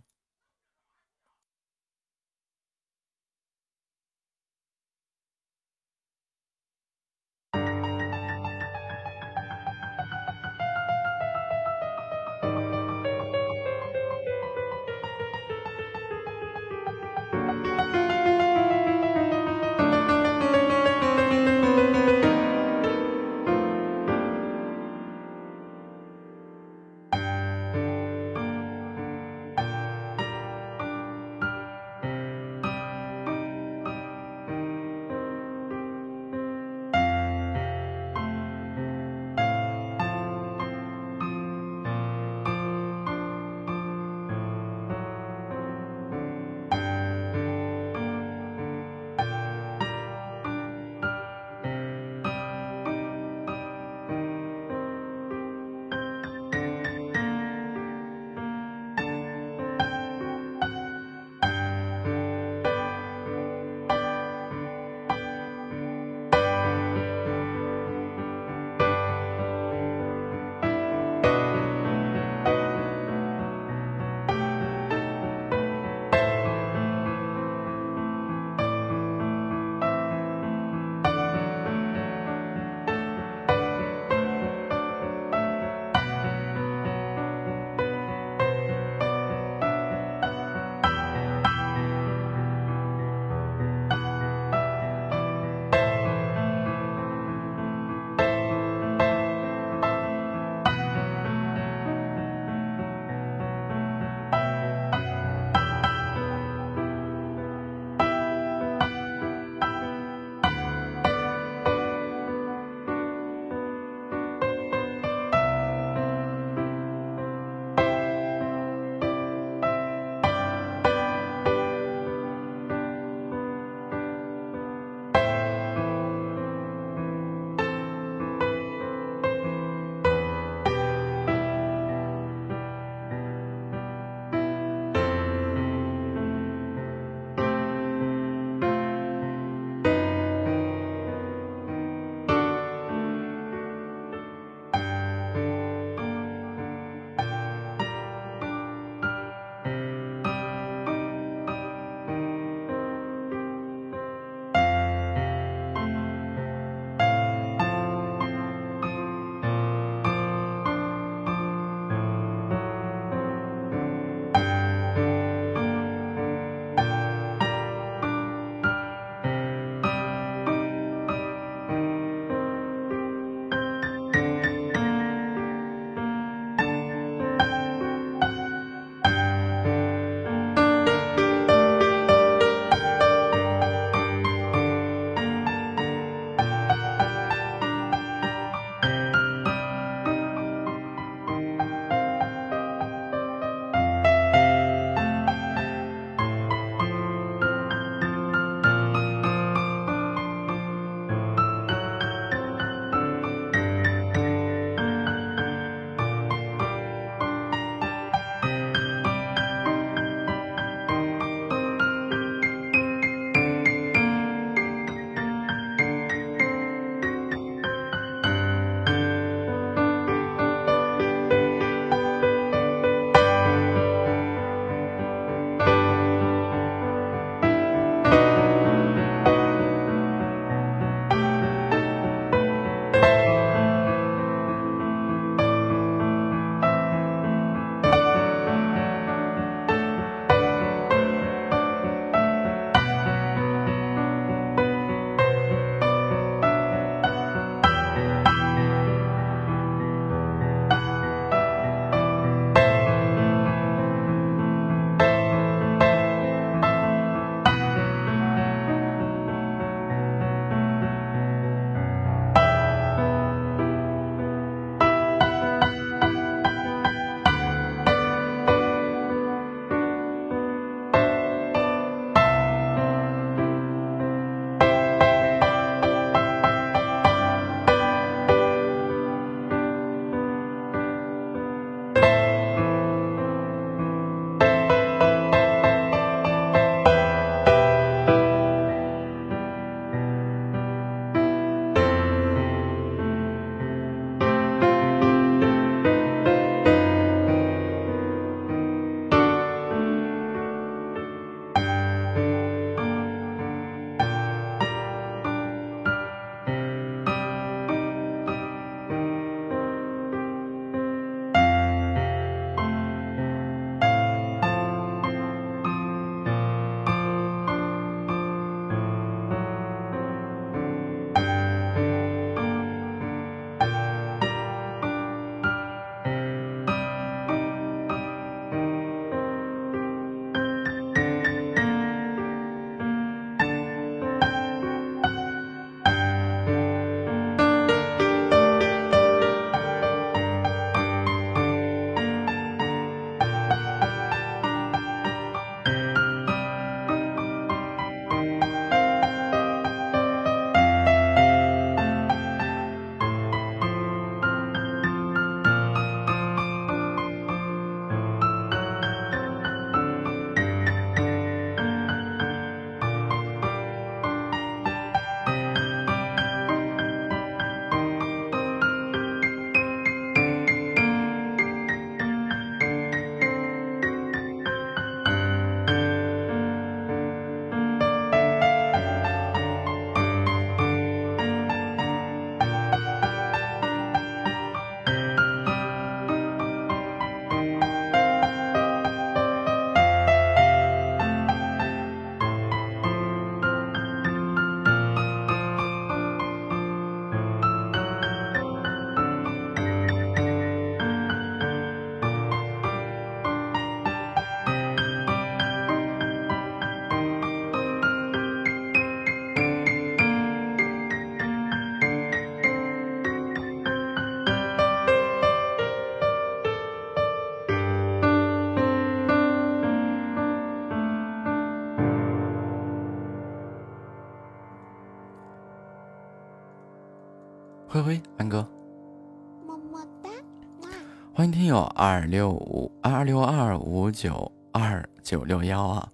欢迎听友二六五二六二五九二九六幺啊。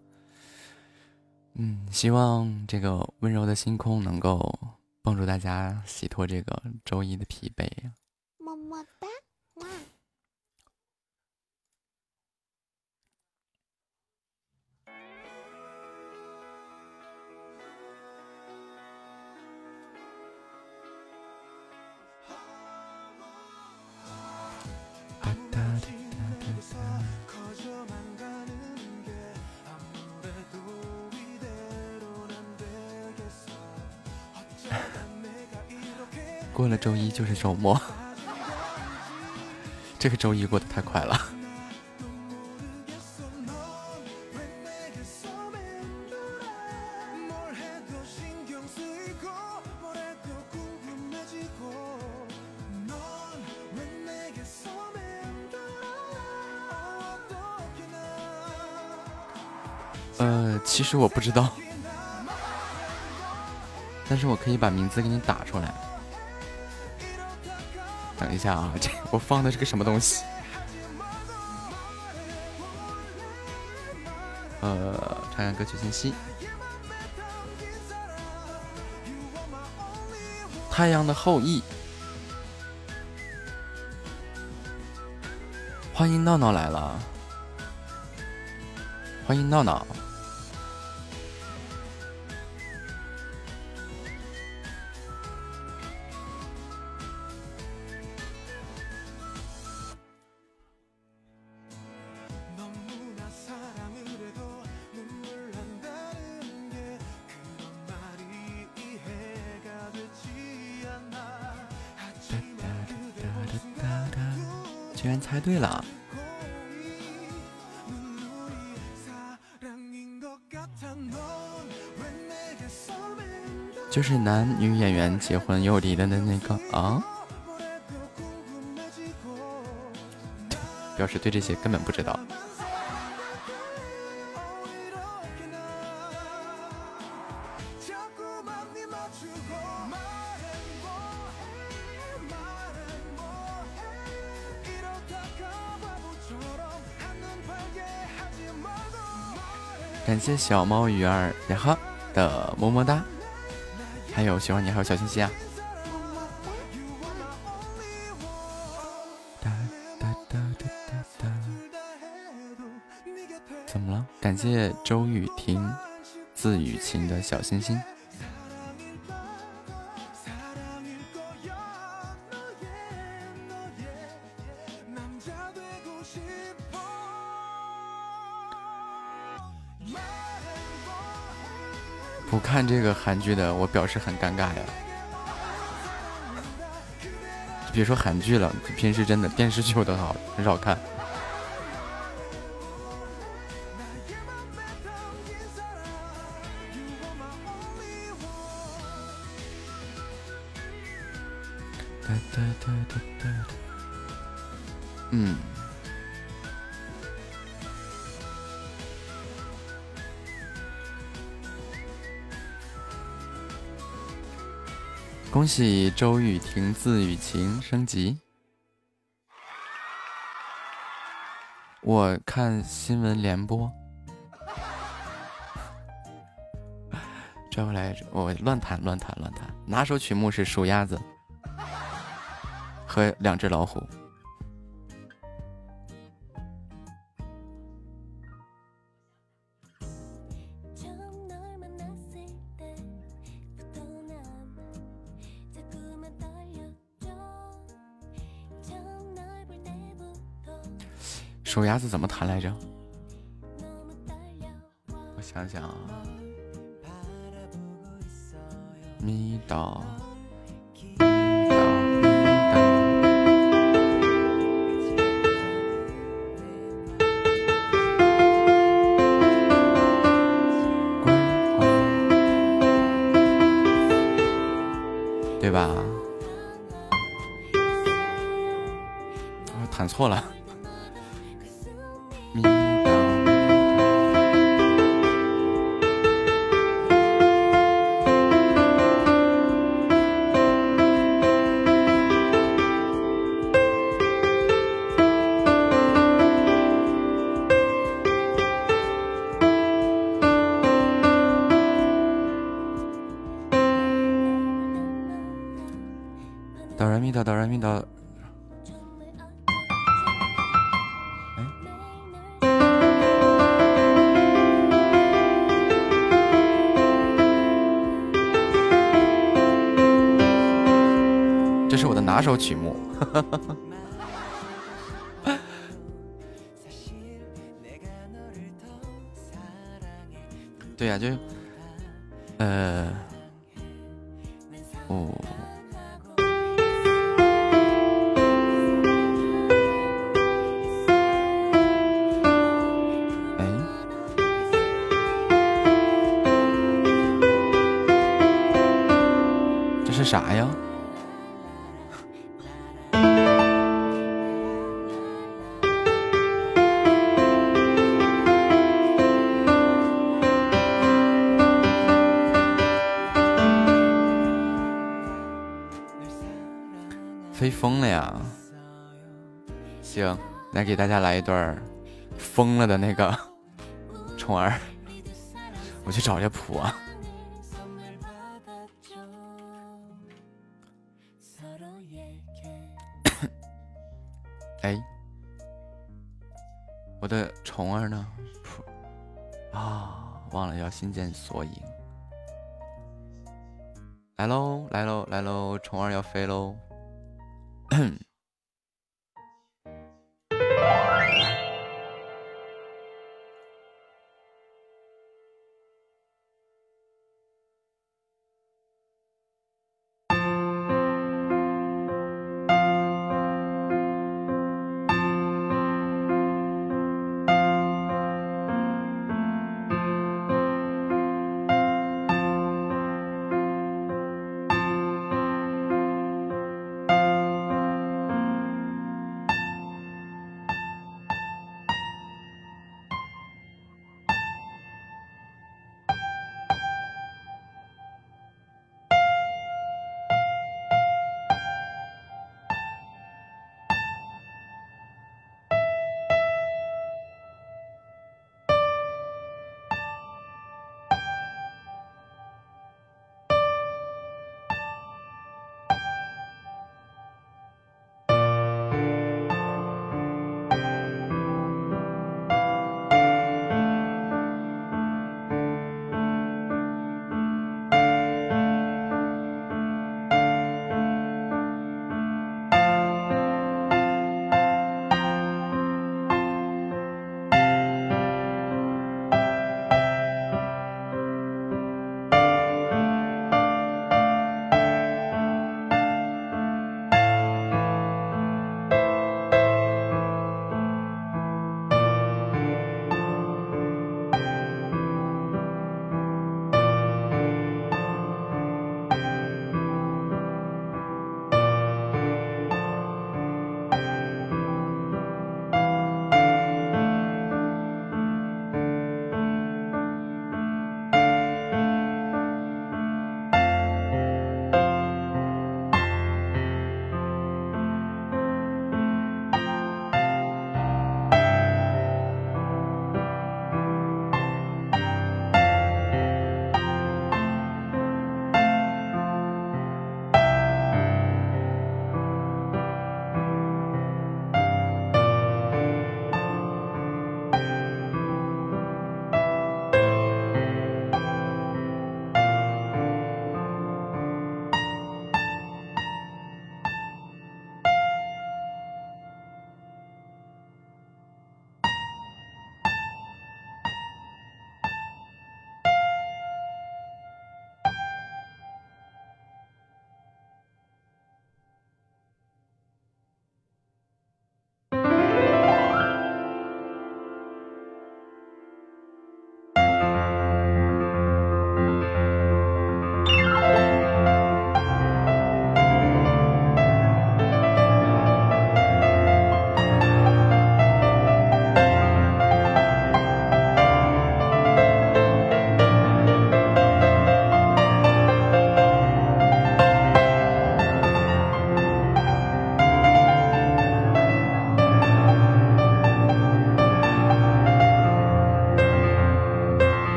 嗯，希望这个温柔的星空能够帮助大家洗脱这个周一的疲惫。啊就是周末，这个周一过得太快了。呃，其实我不知道，但是我可以把名字给你打出来。等一下啊，这我放的是个什么东西？呃，查看歌曲信息，《太阳的后裔》。欢迎闹闹来了，欢迎闹闹。猜对了！就是男女演员结婚又离的的那个啊，表示对这些根本不知道。谢小猫鱼儿呀哈的么么哒，还有喜欢你，还有小心心啊！哒哒哒哒哒哒，怎么了？感谢周雨婷、字雨晴的小心心。看这个韩剧的，我表示很尴尬呀。别说韩剧了，平时真的电视剧我都好很少看。喜周雨婷、字雨晴升级。我看新闻联播，转过来我乱弹乱弹乱弹。哪首曲目是数鸭子和两只老虎？怎么弹来着？我想想啊，咪哆，给大家来一段疯了的那个虫儿，我去找一下谱啊。哎，我的虫儿呢？谱啊，忘了要新建索引。来喽，来喽，来喽！虫儿要飞喽！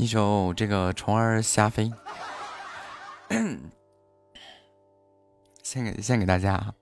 一首《这个虫儿瞎飞》献给献给大家。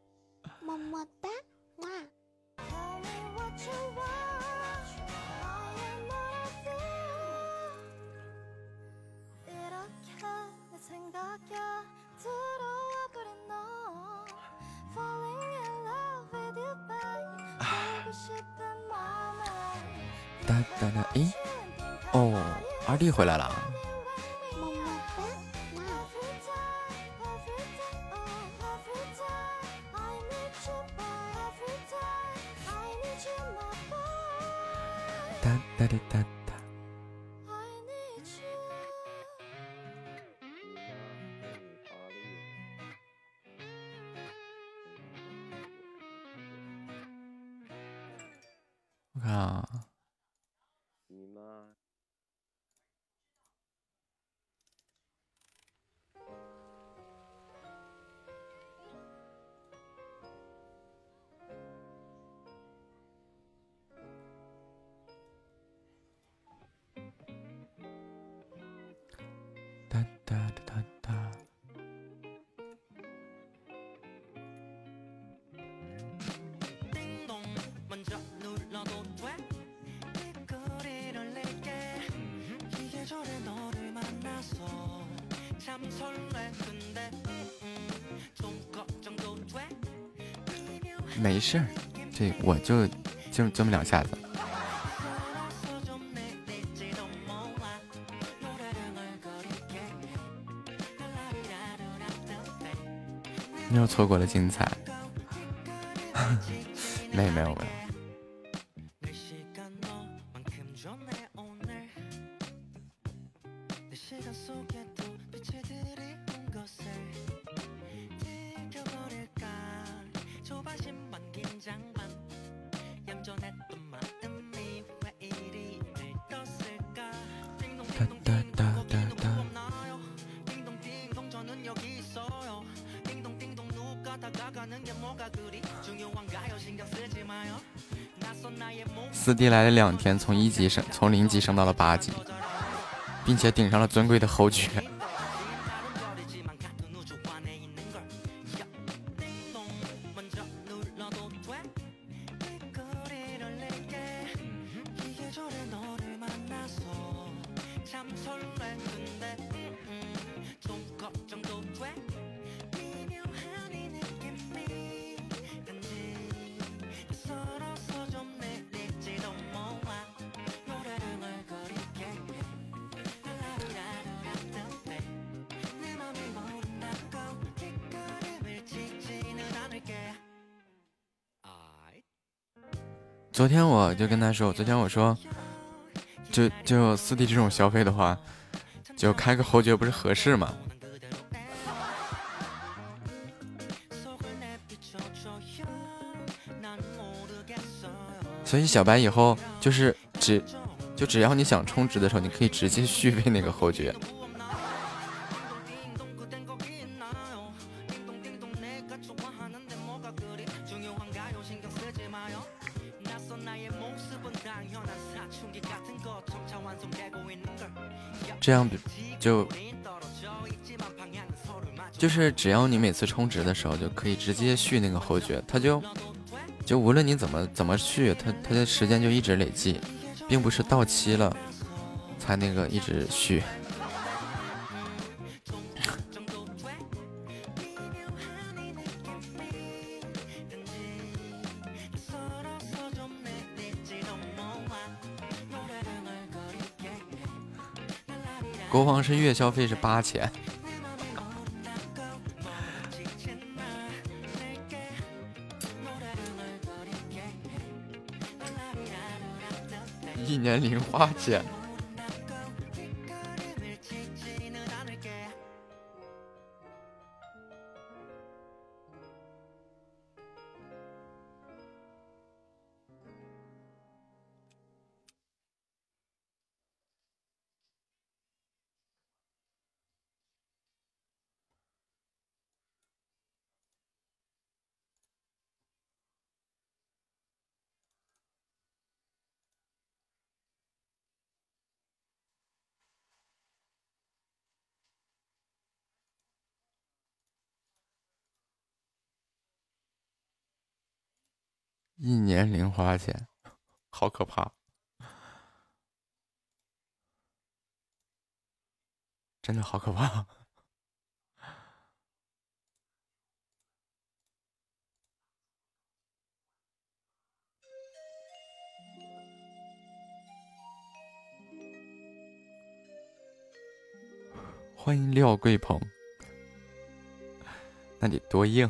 两下子，又错过了精彩。没有没有没有。弟来了两天从一级升从零级升到了八级并且顶上了尊贵的侯爵。就跟他说，昨天我说就就四弟这种消费的话，就开个侯爵不是合适吗？所以小白以后就是只就只要你想充值的时候，你可以直接续费那个侯爵。这样就就是只要你每次充值的时候就可以直接续那个侯爵，他就就无论你怎么怎么续，他他的时间就一直累计，并不是到期了才那个一直续。国王是月消费是八千。一年零花钱。一年零花钱，好可怕！真的好可怕！欢迎廖贵鹏，那得多硬！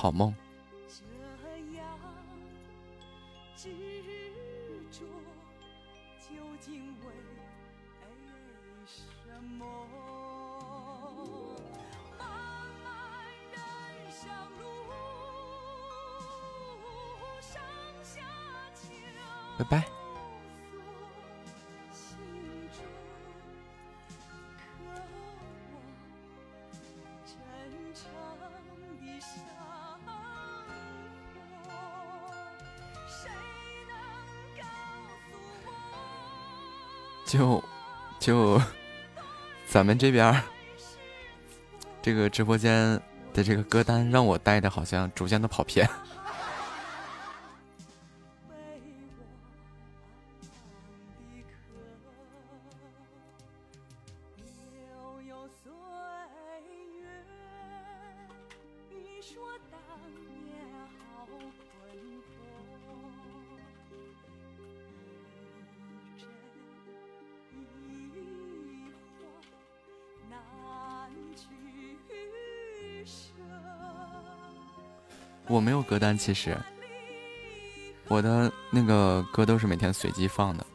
好梦。咱们这边这个直播间的这个歌单，让我带的好像逐渐的跑偏。单，其实我的那个歌都是每天随机放的。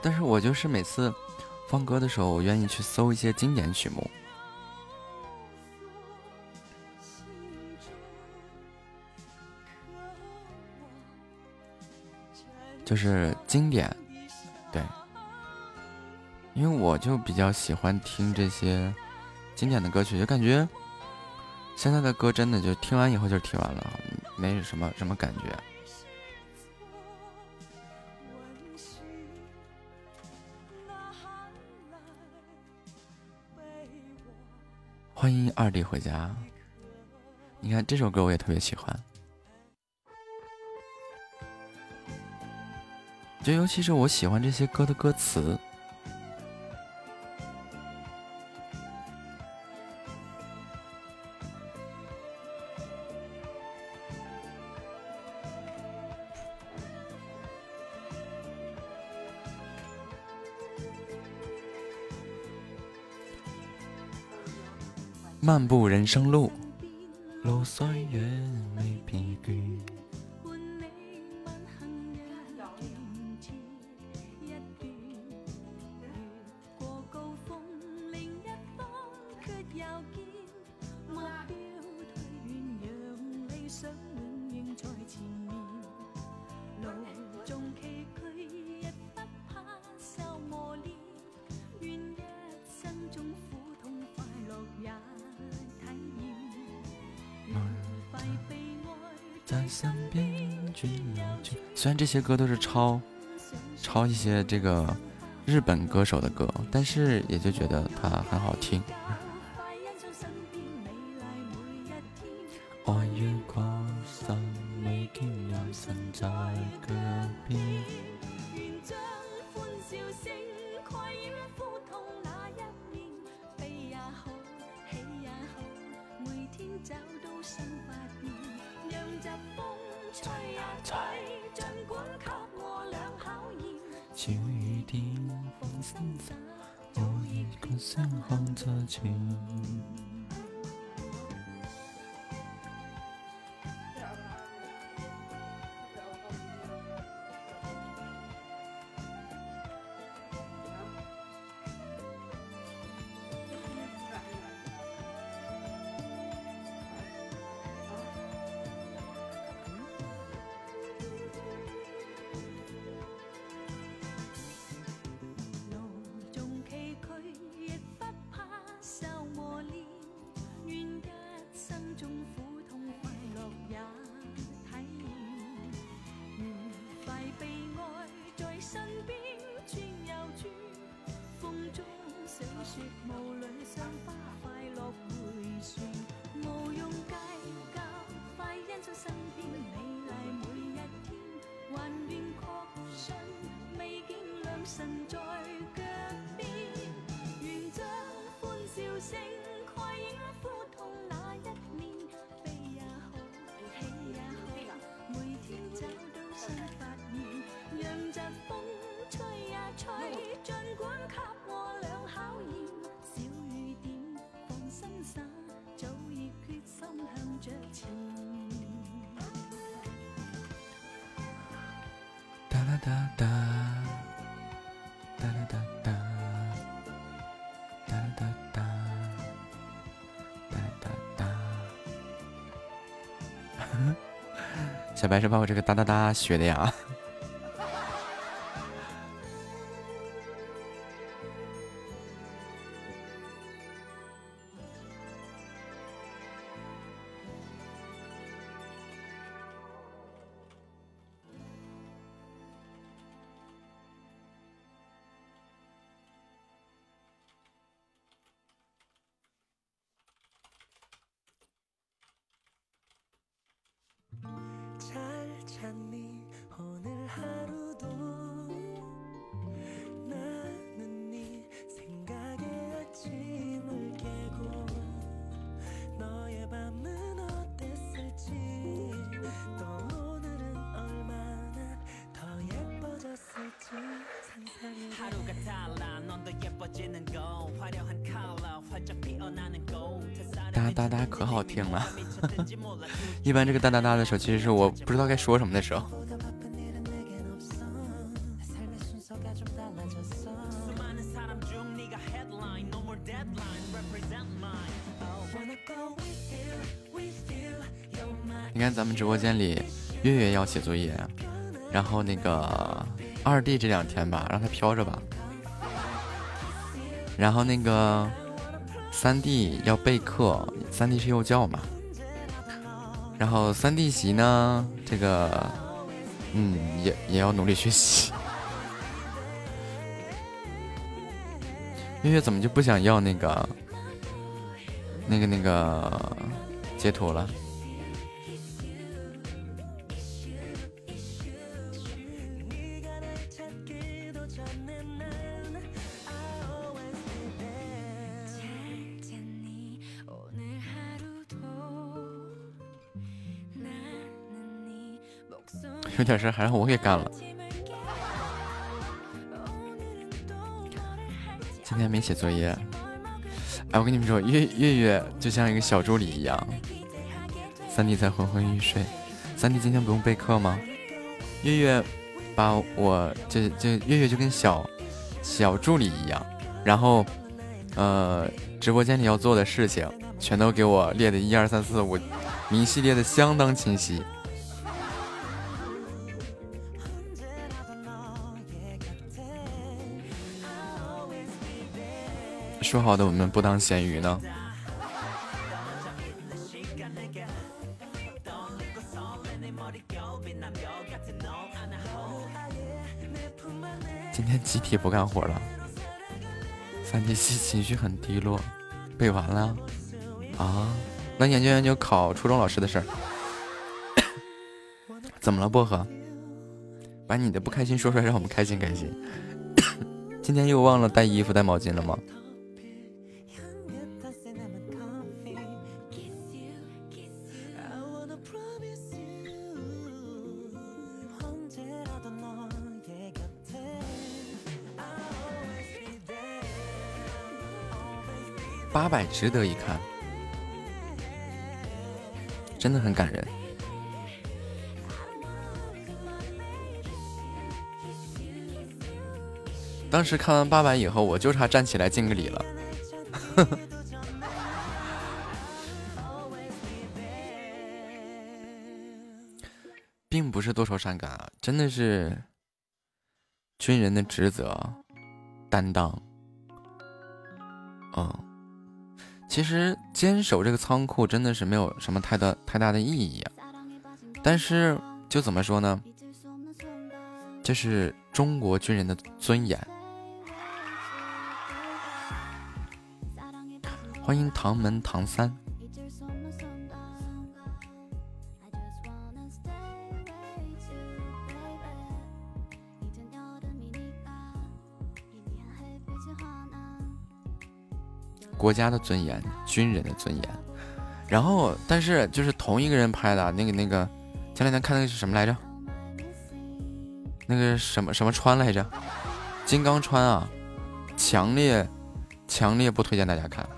但是我就是每次放歌的时候，我愿意去搜一些经典曲目，就是经典，对，因为我就比较喜欢听这些经典的歌曲，就感觉现在的歌真的就听完以后就听完了，没什么什么感觉。欢迎二弟回家，你看这首歌我也特别喜欢，就尤其是我喜欢这些歌的歌词。漫步人生路，在身邊轉又轉。雖然这些歌都是抄抄一些这个日本歌手的歌，但是也就觉得它很好听。还是把我这个哒哒哒学的呀。一般这个哒哒哒的时候其实是我不知道该说什么的时候。你看咱们直播间里月月要写作业然后那个二弟这两天吧让他飘着吧。然后那个三弟要备课三弟是幼教嘛然后三弟媳呢，这个嗯也也要努力学习。月月怎么就不想要那个那个那个截图了？可是还让我给干了，今天没写作业。哎，我跟你们说，月月月就像一个小助理一样。三弟在昏昏欲睡。三弟今天不用备课吗？月月，把我这这月月就跟小小助理一样，然后，呃，直播间里要做的事情，全都给我列的一二三四五，明细列的相当清晰。说好的我们不当咸鱼呢？今天集体不干活了，三弟系情绪很低落，背完了啊？那研究研究考初中老师的事儿。怎么了，薄荷？把你的不开心说出来，让我们开心开心。今天又忘了带衣服、带毛巾了吗？八百值得一看，真的很感人。当时看完八百以后，我就差站起来敬个礼了。并不是多愁善感啊，真的是军人的职责担当。嗯，其实坚守这个仓库真的是没有什么太大太大的意义啊。但是就怎么说呢？这是中国军人的尊严。欢迎唐门唐三。国家的尊严，军人的尊严。然后，但是就是同一个人拍的那个那个，前两天看那个是什么来着？那个什么什么川来着？金刚川啊！强烈强烈不推荐大家看。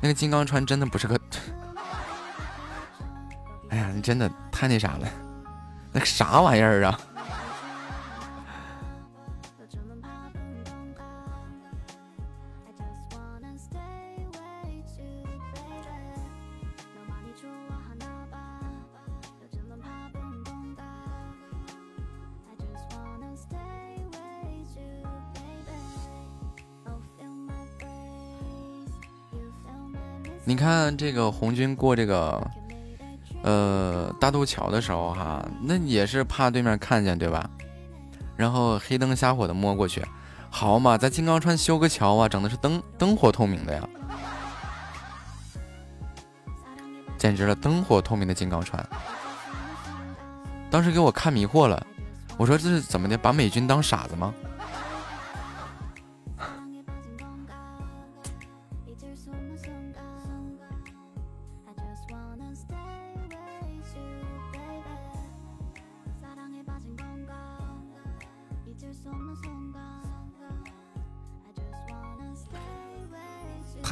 那个金刚川真的不是个，哎呀，你真的太那啥了，那个啥玩意儿啊！看这个红军过这个，呃大渡桥的时候哈，那也是怕对面看见对吧？然后黑灯瞎火的摸过去，好嘛，在金刚川修个桥啊，整的是灯灯火通明的呀，简直了，灯火通明的金刚川。当时给我看迷惑了，我说这是怎么的？把美军当傻子吗？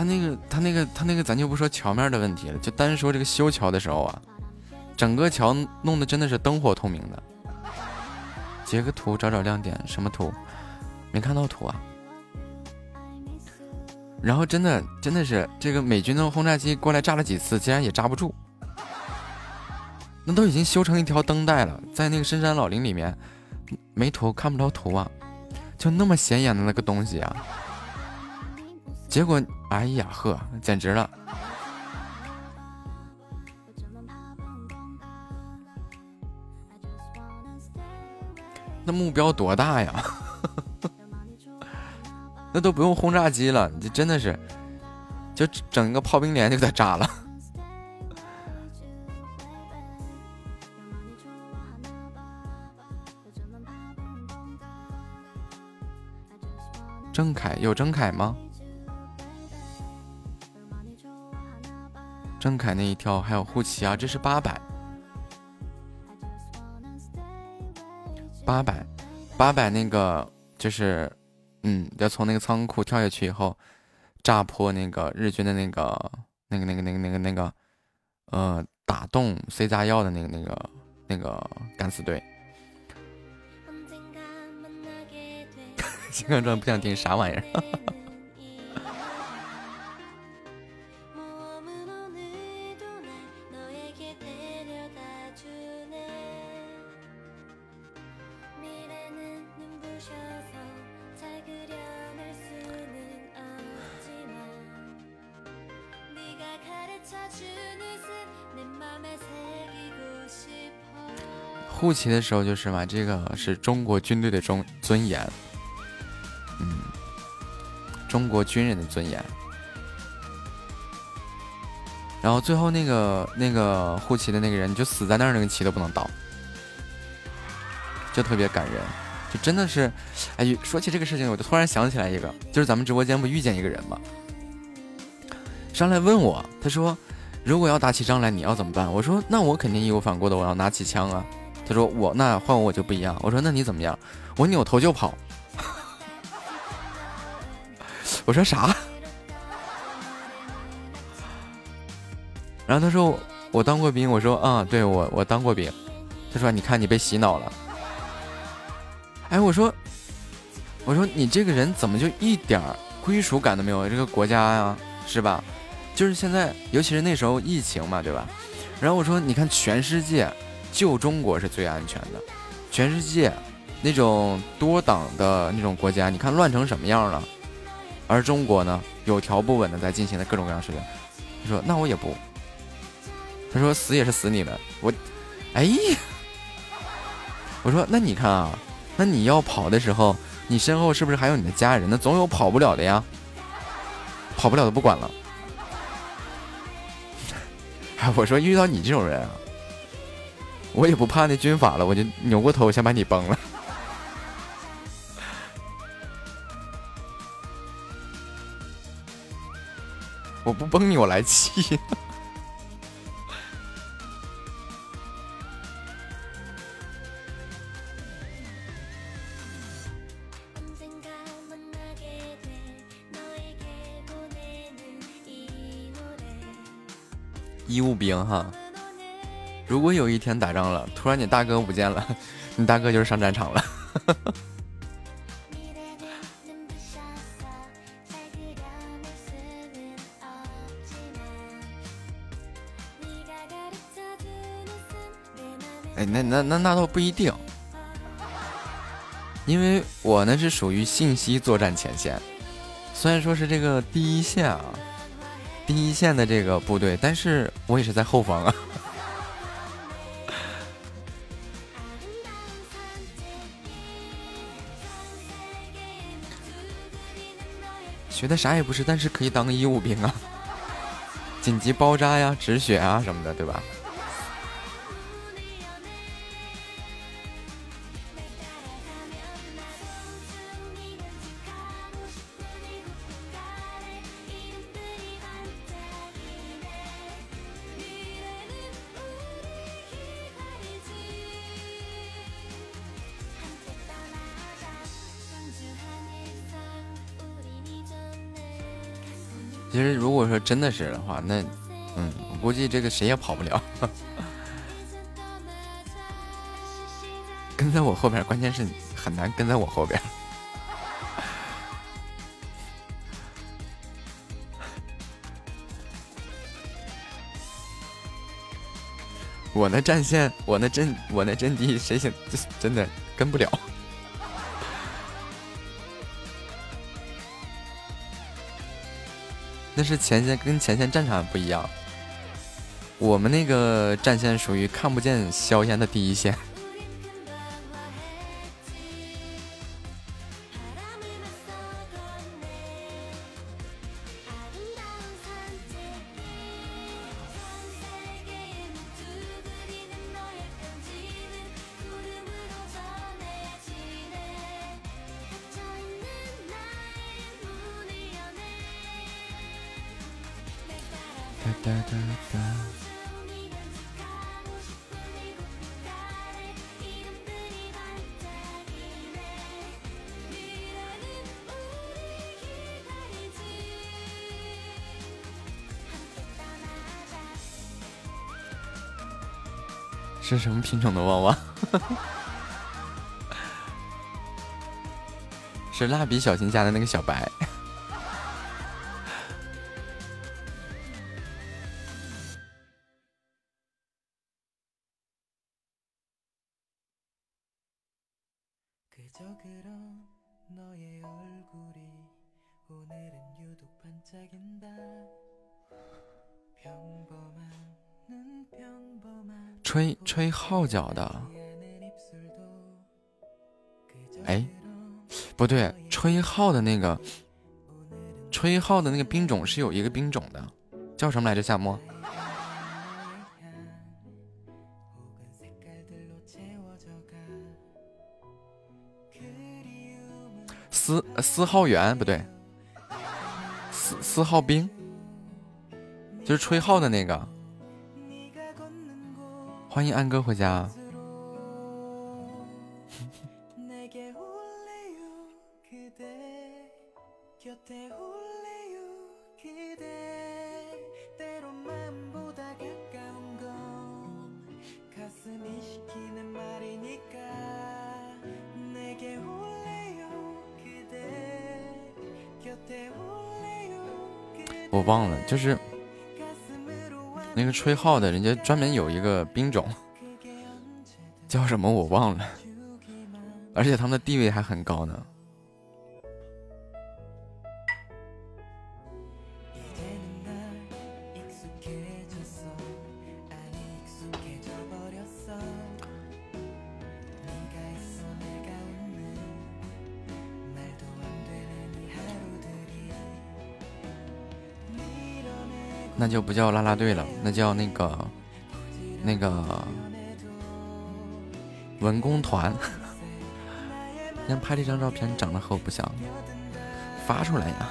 他那个，他那个，他那个，咱就不说桥面的问题了，就单说这个修桥的时候啊，整个桥弄的真的是灯火通明的。截个图找找亮点，什么图？没看到图啊。然后真的真的是这个美军的轰炸机过来炸了几次，竟然也炸不住。那都已经修成一条灯带了，在那个深山老林里面，没图看不着图啊，就那么显眼的那个东西啊。结果，哎呀呵，简直了！那目标多大呀？那都不用轰炸机了，这真的是，就整一个炮兵连就给它炸了。郑恺有郑恺吗？郑恺那一跳，还有护旗啊，这是八百，八百，八百那个就是，嗯，要从那个仓库跳下去以后，炸破那个日军的那个那个那个那个那个那个，呃，打洞塞炸药的那个那个那个敢死队。金刚钻不想听啥玩意儿。护旗的时候就是嘛，这个是中国军队的中尊严，嗯，中国军人的尊严。然后最后那个那个护旗的那个人就死在那儿，那个旗都不能倒，就特别感人，就真的是，哎，说起这个事情，我就突然想起来一个，就是咱们直播间不遇见一个人吗？上来问我，他说，如果要打起仗来，你要怎么办？我说，那我肯定义无反顾的，我要拿起枪啊。他说我那换我就不一样。我说那你怎么样？我扭头就跑。我说啥？然后他说我当过兵，我说啊、对我我当过兵。他说你看你被洗脑了。哎，我说我说你这个人怎么就一点归属感都没有？这个国家呀、是吧？就是现在，尤其是那时候疫情嘛，对吧？然后我说，你看全世界就中国是最安全的，全世界那种多党的那种国家，你看乱成什么样了，而中国呢，有条不紊的在进行的各种各样的事情。他说，那我也不。他说死也是死你的，我，哎呀，我说那你看啊，那你要跑的时候，你身后是不是还有你的家人？那总有跑不了的呀，跑不了的不管了。哎，我说遇到你这种人啊，我也不怕那军法了，我就扭过头先把你崩了。我不崩你，我来气。医务兵哈，如果有一天打仗了，突然你大哥不见了，你大哥就是上战场了。哎，那那那那倒不一定，因为我呢是属于信息作战前线，虽然说是这个第一线啊，第一线的这个部队，但是我也是在后方啊。觉得啥也不是，但是可以当个医务兵啊，紧急包扎呀、止血啊什么的，对吧？其实如果说真的是的话，那嗯，我估计这个谁也跑不了。跟在我后边，关键是你很难跟在我后边。我那战线，我那阵，我那阵地，谁想真的跟不了。但是前线跟前线战场不一样，我们那个战线属于看不见硝烟的第一线。什么品种的旺旺？是蜡笔小新家的那个小白。吹号角的，哎，不对，吹号的那个，吹号的那个兵种是有一个兵种的，叫什么来着？夏沫，司司号员不对，司司号兵，就是吹号的那个。欢迎安哥回家。我忘了，就是那个吹号的，人家专门有一个兵种，叫什么我忘了，而且他们的地位还很高呢。那就不叫啦啦队了，那叫那个那个文工团。今天拍这张照片，长得和我不像，发出来呀。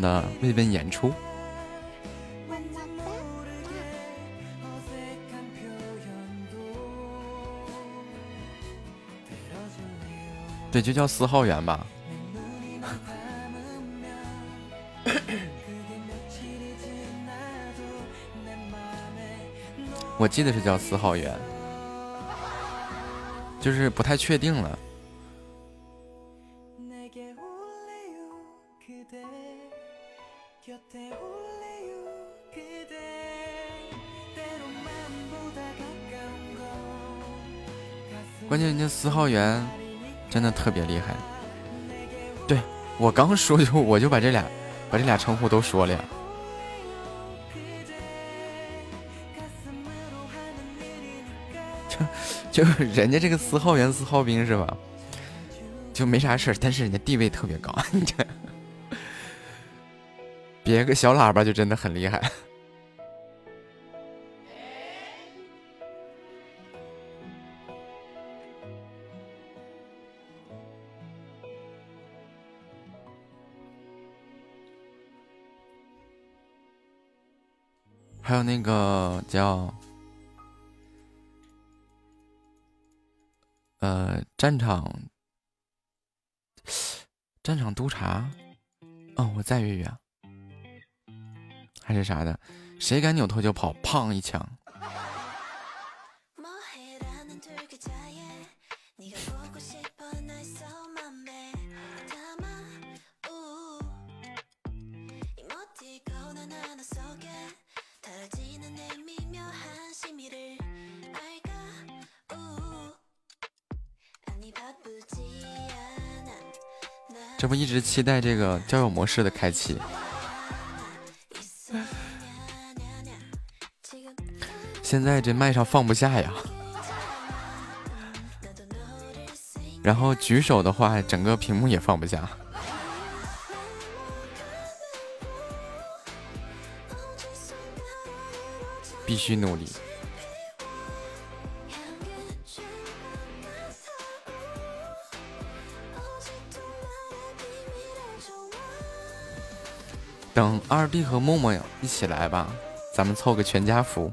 的慰问演出，对，就叫四号园吧。我记得是叫四号园，就是不太确定了。关键人家四号园真的特别厉害。对我刚说就我就把这俩把这俩称呼都说了呀。就就人家这个四号员四号兵是吧？就没啥事儿，但是人家地位特别高，你这别个小喇叭就真的很厉害。督察，哦，我在月月啊，还是啥的，谁敢扭头就跑，砰一枪。期待这个交友模式的开启。现在这麦上放不下呀。然后举手的话，整个屏幕也放不下。必须努力。等二弟和默默一起来吧，咱们凑个全家福。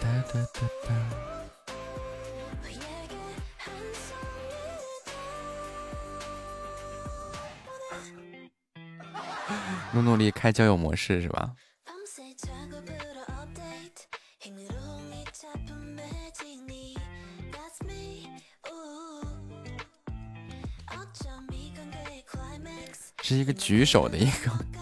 哒哒哒哒。努努力开交友模式是吧？一个举手的一个。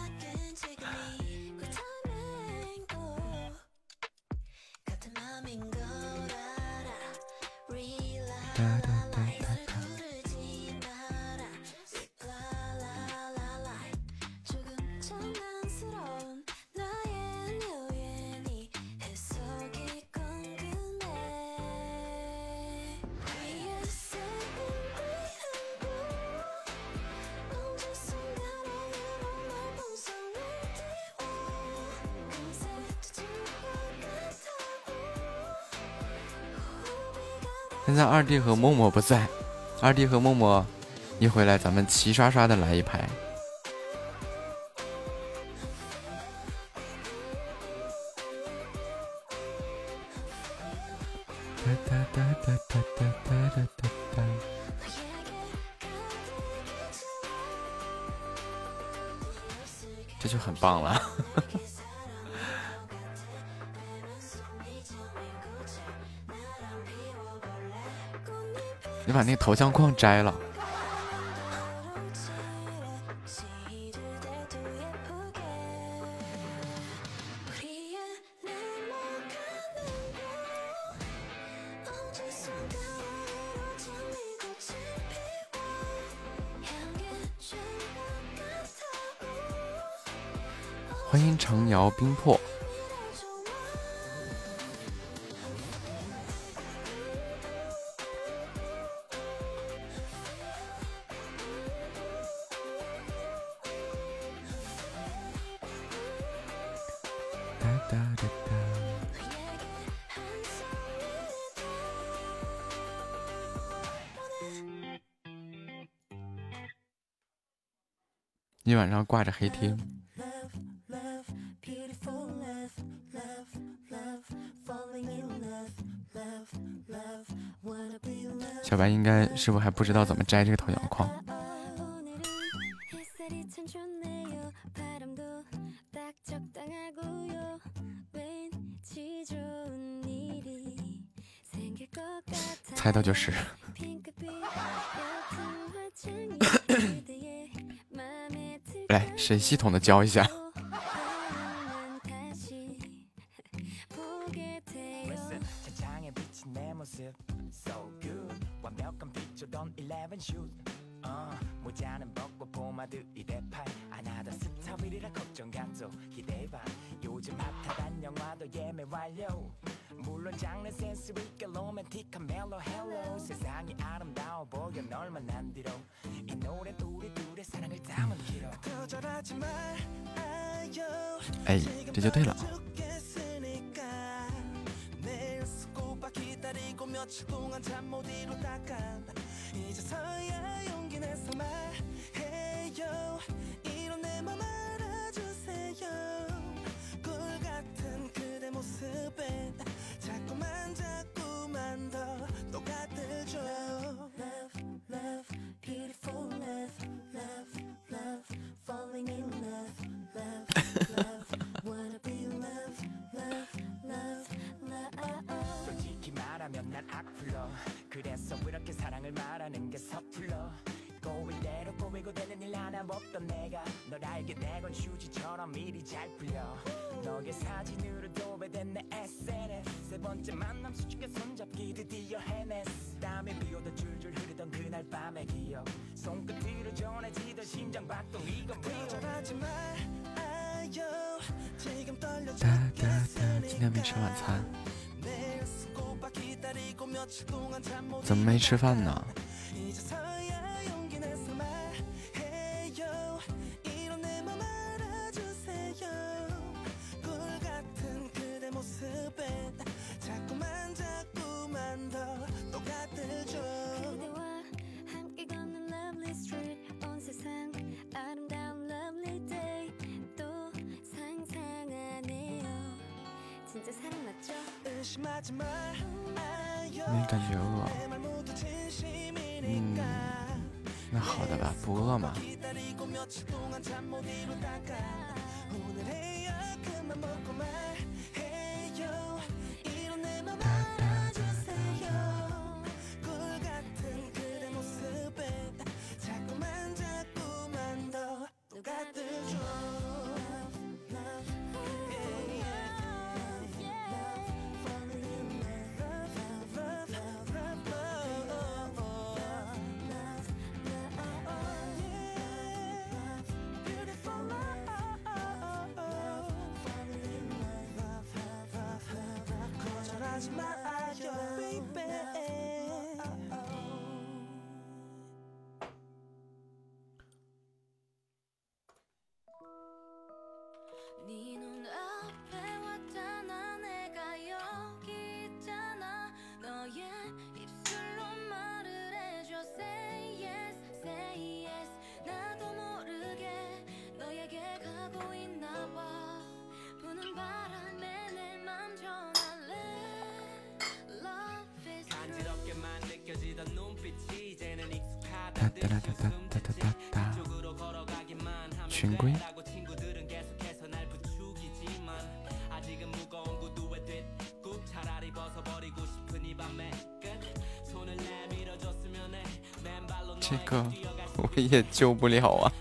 和默默不在二弟和默默一回来咱们齐刷刷的来一排。这就很棒了。你把那头像框摘了。欢迎长姚冰魄挂着黑厅，小白应该是不还不知道怎么摘这个头像框，猜到就是。来谁系统的教一下。这个我也救不了啊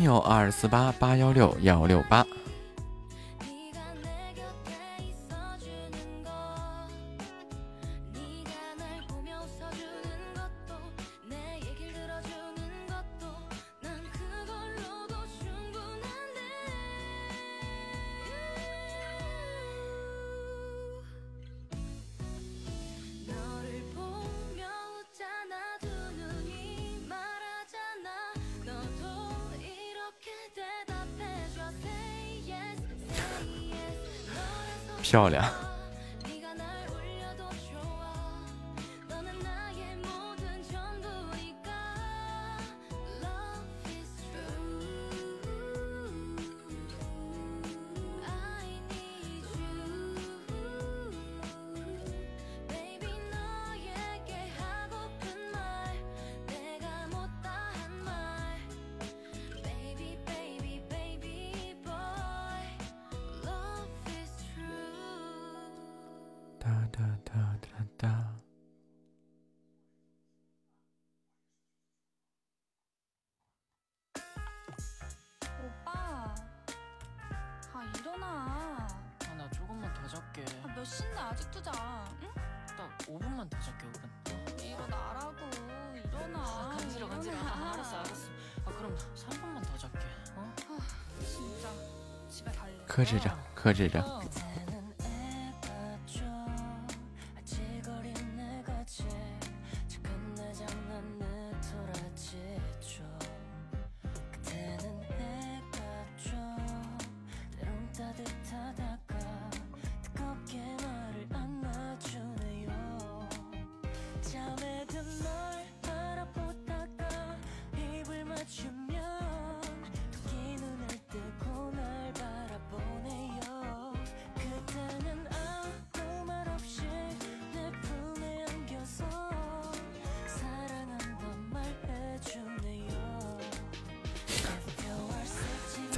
六二四八八幺六幺六八。漂亮。我这个。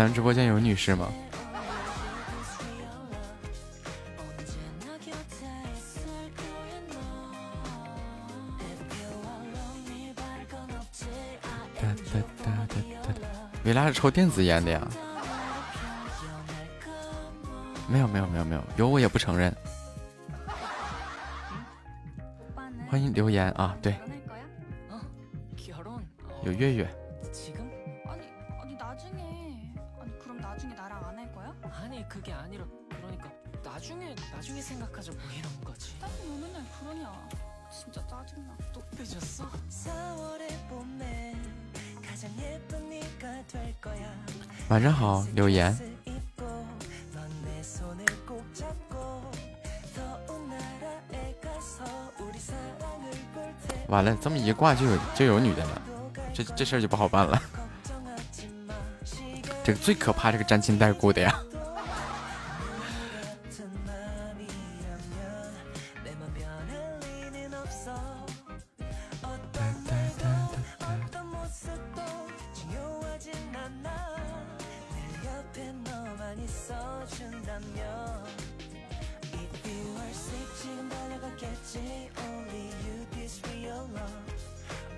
咱直播间有女士吗？维拉是抽电子烟的呀。没有没有没有没有有我也不承认。欢迎留言啊对。有月月。晚上好柳岩完了这么一挂就有就有女的了。这这事儿就不好办了。这个最可怕这个沾亲带故的呀。 달려갔겠지 Only you this real love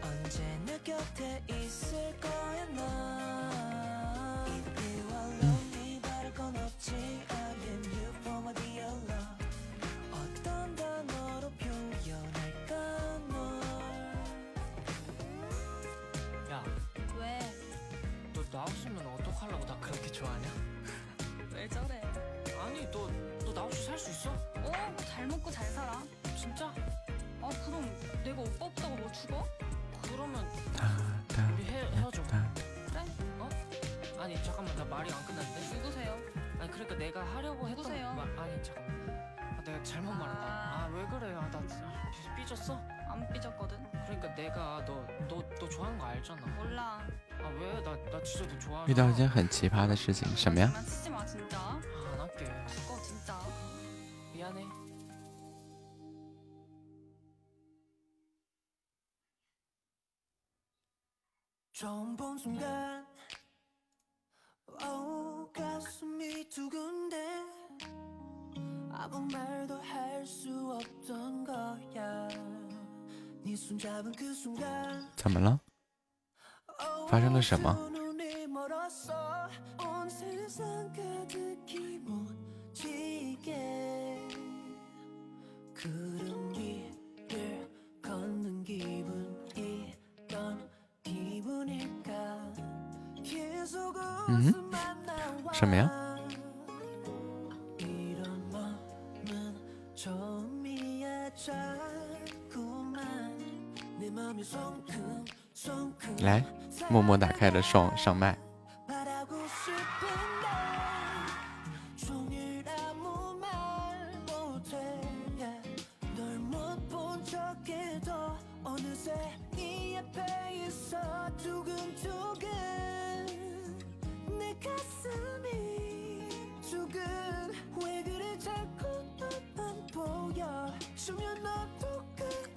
언제나 곁에 있을 거야 나 If you are lonely 바랄 건 없지 I am you for my dear love 어떤 단어로 표현할까 널 야, 왜? 너 나 없으면 어떡하려고 나 그렇게 좋아하냐? 죽어? 그러면 우리 헤, 헤어져. 그래? 어? 아니, 잠깐만, 나 말이 안 끝났는데? 누구세요? 아니, 그러니까 내가 하려고 했던 누구세요? 말, 아니, 잠깐만. 아, 내가 잘못 말했다. 아, 왜 그래? 아, 나 진짜 삐졌어? 안 삐졌거든. 그러니까 내가 너, 너, 너 좋아하는 거 알잖아. 몰라. 아, 왜? 나, 나 진짜 너 좋아하잖아. 遇到一件很奇葩的事情，什么呀？ 장난치지 마 진짜. 안 할게. 죽어 진짜. 미안해. 처음 본 순간 어 가슴이 두근대 아무 말도 할 수 없던 거야 네 손잡은 그 순간 怎么了？发生了什么？ 눈이 멀었어 온 세상 가득히 묻히게 구름 위를 걷는 기분이던 기분일까 계속 嗯？什么呀？来，默默打开了双上麦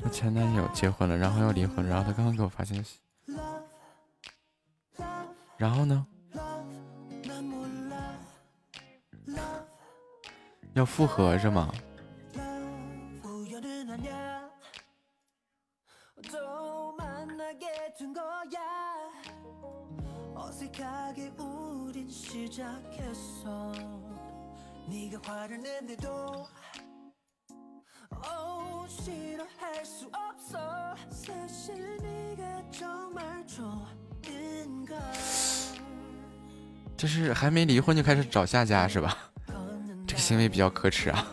我前男友结婚了，然后又离婚，然后他刚刚给我发信息，然后呢？要复合是吗？싫어할 수 없어 사실 네가 정말 좋은가 这是还没离婚就开始找下家是吧？这个行为比较可耻啊！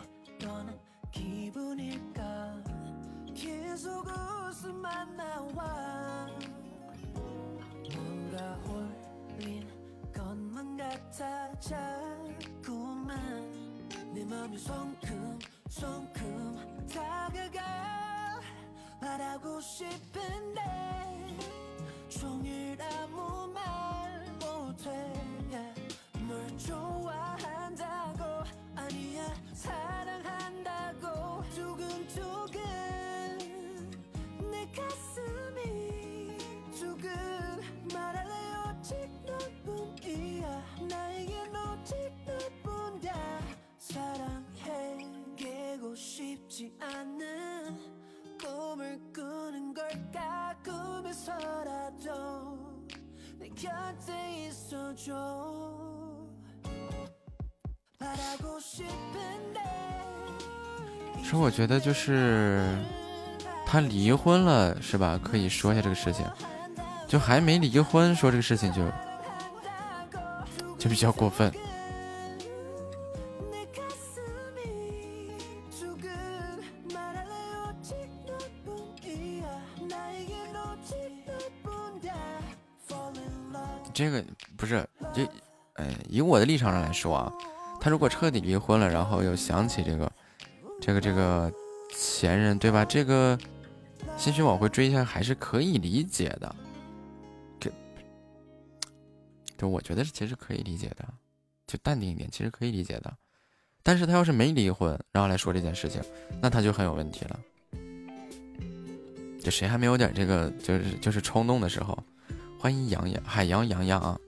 다가가 말하고 싶은데 종일 아무 말 못해. 널 좋아한다고 아니야 사랑한다고 두근두근 내 가슴이 두근 말할래 오직 너뿐이야? 나에겐 오직 너뿐이야 사랑해 깨고 싶지 않은 꿈을 꾸는 걸까 꿈에서라도 내 곁에 있어줘 바라고 싶은데 说我觉得就是他离婚了是吧？可以说一下这个事情，就还没离婚说这个事情就就比较过分。 这个不是这，哎，以我的立场上来说啊，他如果彻底离婚了，然后又想起这个，这个这个前任，对吧？这个兴许往回追一下还是可以理解的。这，就我觉得其实可以理解的，就淡定一点，其实可以理解的。但是他要是没离婚，然后来说这件事情，那他就很有问题了。就谁还没有点这个，就是就是冲动的时候？欢迎洋洋海洋洋洋啊！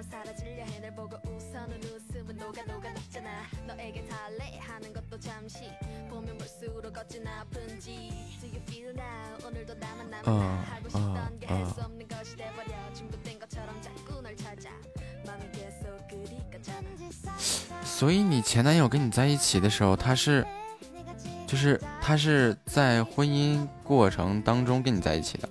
대 꿈처럼 사라지려 해 날 보고 웃어 눈 웃음은 녹아 녹아 녹잖아 너에게 달래 하는 것도 잠시 보면 볼수록 어찌나 아픈지 Do you feel now 오늘도 나만 나만 어, 나 하고 싶던 게 할 수 어. 없는 것이 돼버려 중독된 것처럼 자꾸 널 찾아 마음이 계속 그리까잖아 所以你前男友跟你在一起的时候，他是，就是他是在婚姻过程当中跟你在一起的。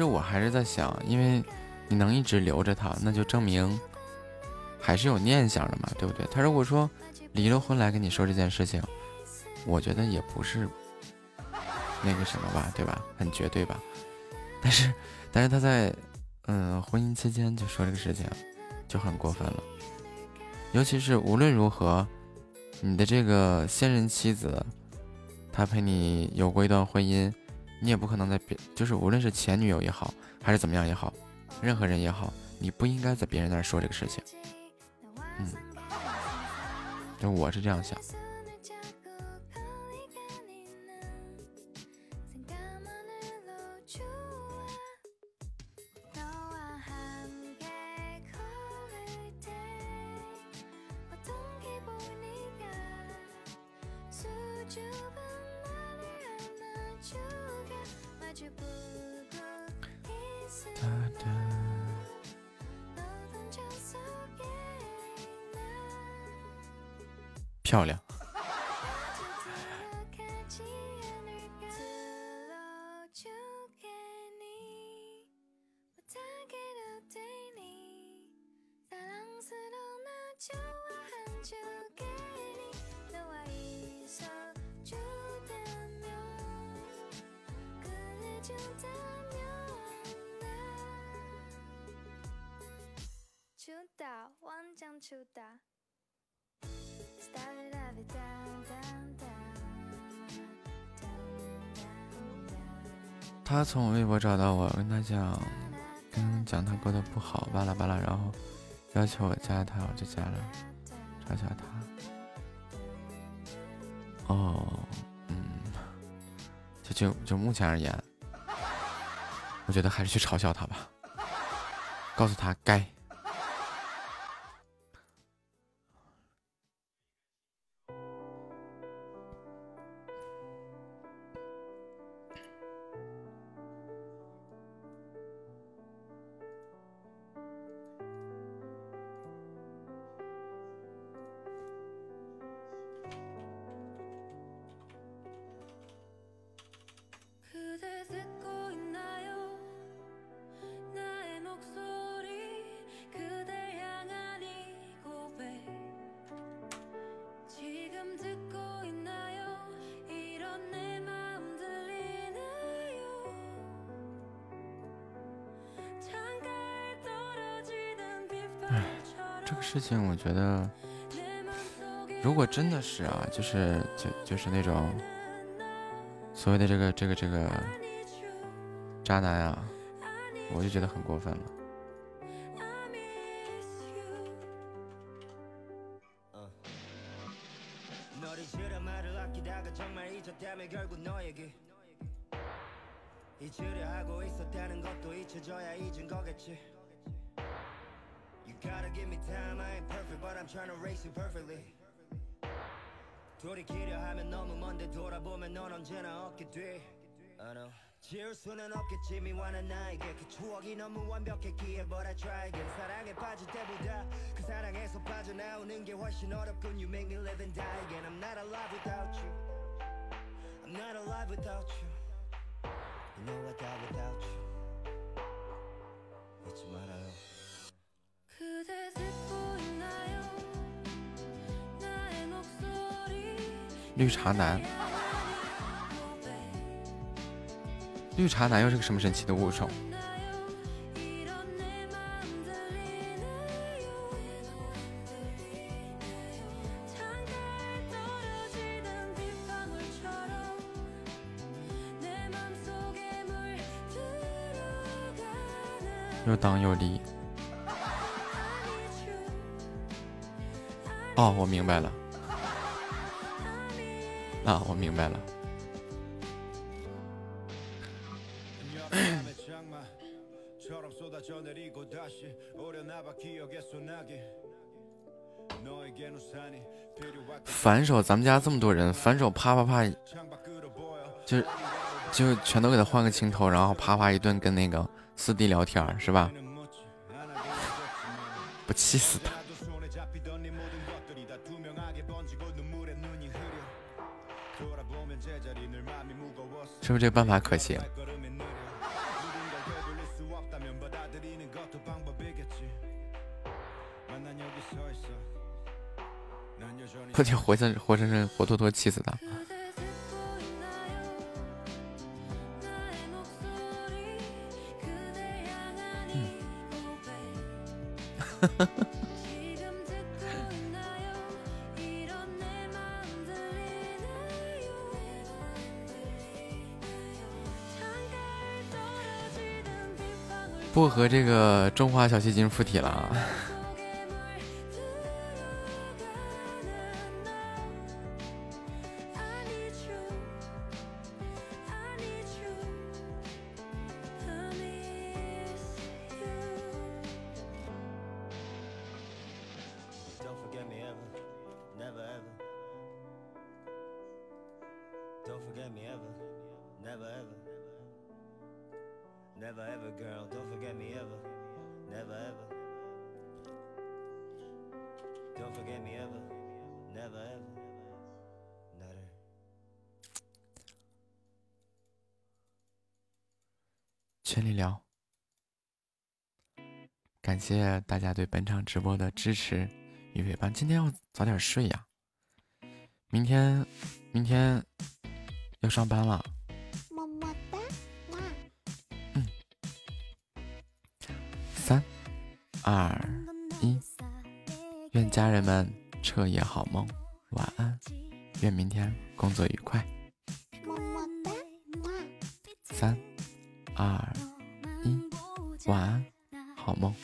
实我还是在想，因为你能一直留着他，那就证明还是有念想的嘛，对不对？他如果说离了婚来跟你说这件事情，我觉得也不是那个什么吧，对吧？很绝对吧？但是，但是他在嗯婚姻期间就说这个事情，就很过分了。尤其是无论如何，你的这个现任妻子，她陪你有过一段婚姻，你也不可能在别，就是无论是前女友也好，还是怎么样也好，任何人也好，你不应该在别人那儿说这个事情。嗯，就我是这样想。他从微博找到我跟他讲跟他讲他过得不好巴拉巴拉然后要求我加他我就加了嘲笑他。哦嗯。就就就目前而言我觉得还是去嘲笑他吧。告诉他该但我觉得如果真的是啊就是就就是那种所谓的这个这个这个渣男啊我就觉得很过分了。他男又是个什么神奇的物种？又当又立。哦，我明白了。啊，我明白了。反手咱们家这么多人反手啪啪啪就是就全都给他换个情头然后啪啪一顿跟那个四弟聊天是吧？不气死他。是不是这办法可行？不得活生生活生生活脱脱气死他。不和这个中华小戏精附体了啊。谢大家对本场直播的支持与陪伴。今天要早点睡呀，明天明天要上班了。么么哒，嗯！三、二、一，愿家人们彻夜好梦，晚安。愿明天工作愉快。么么哒，哇！三、二、一，晚安，好梦。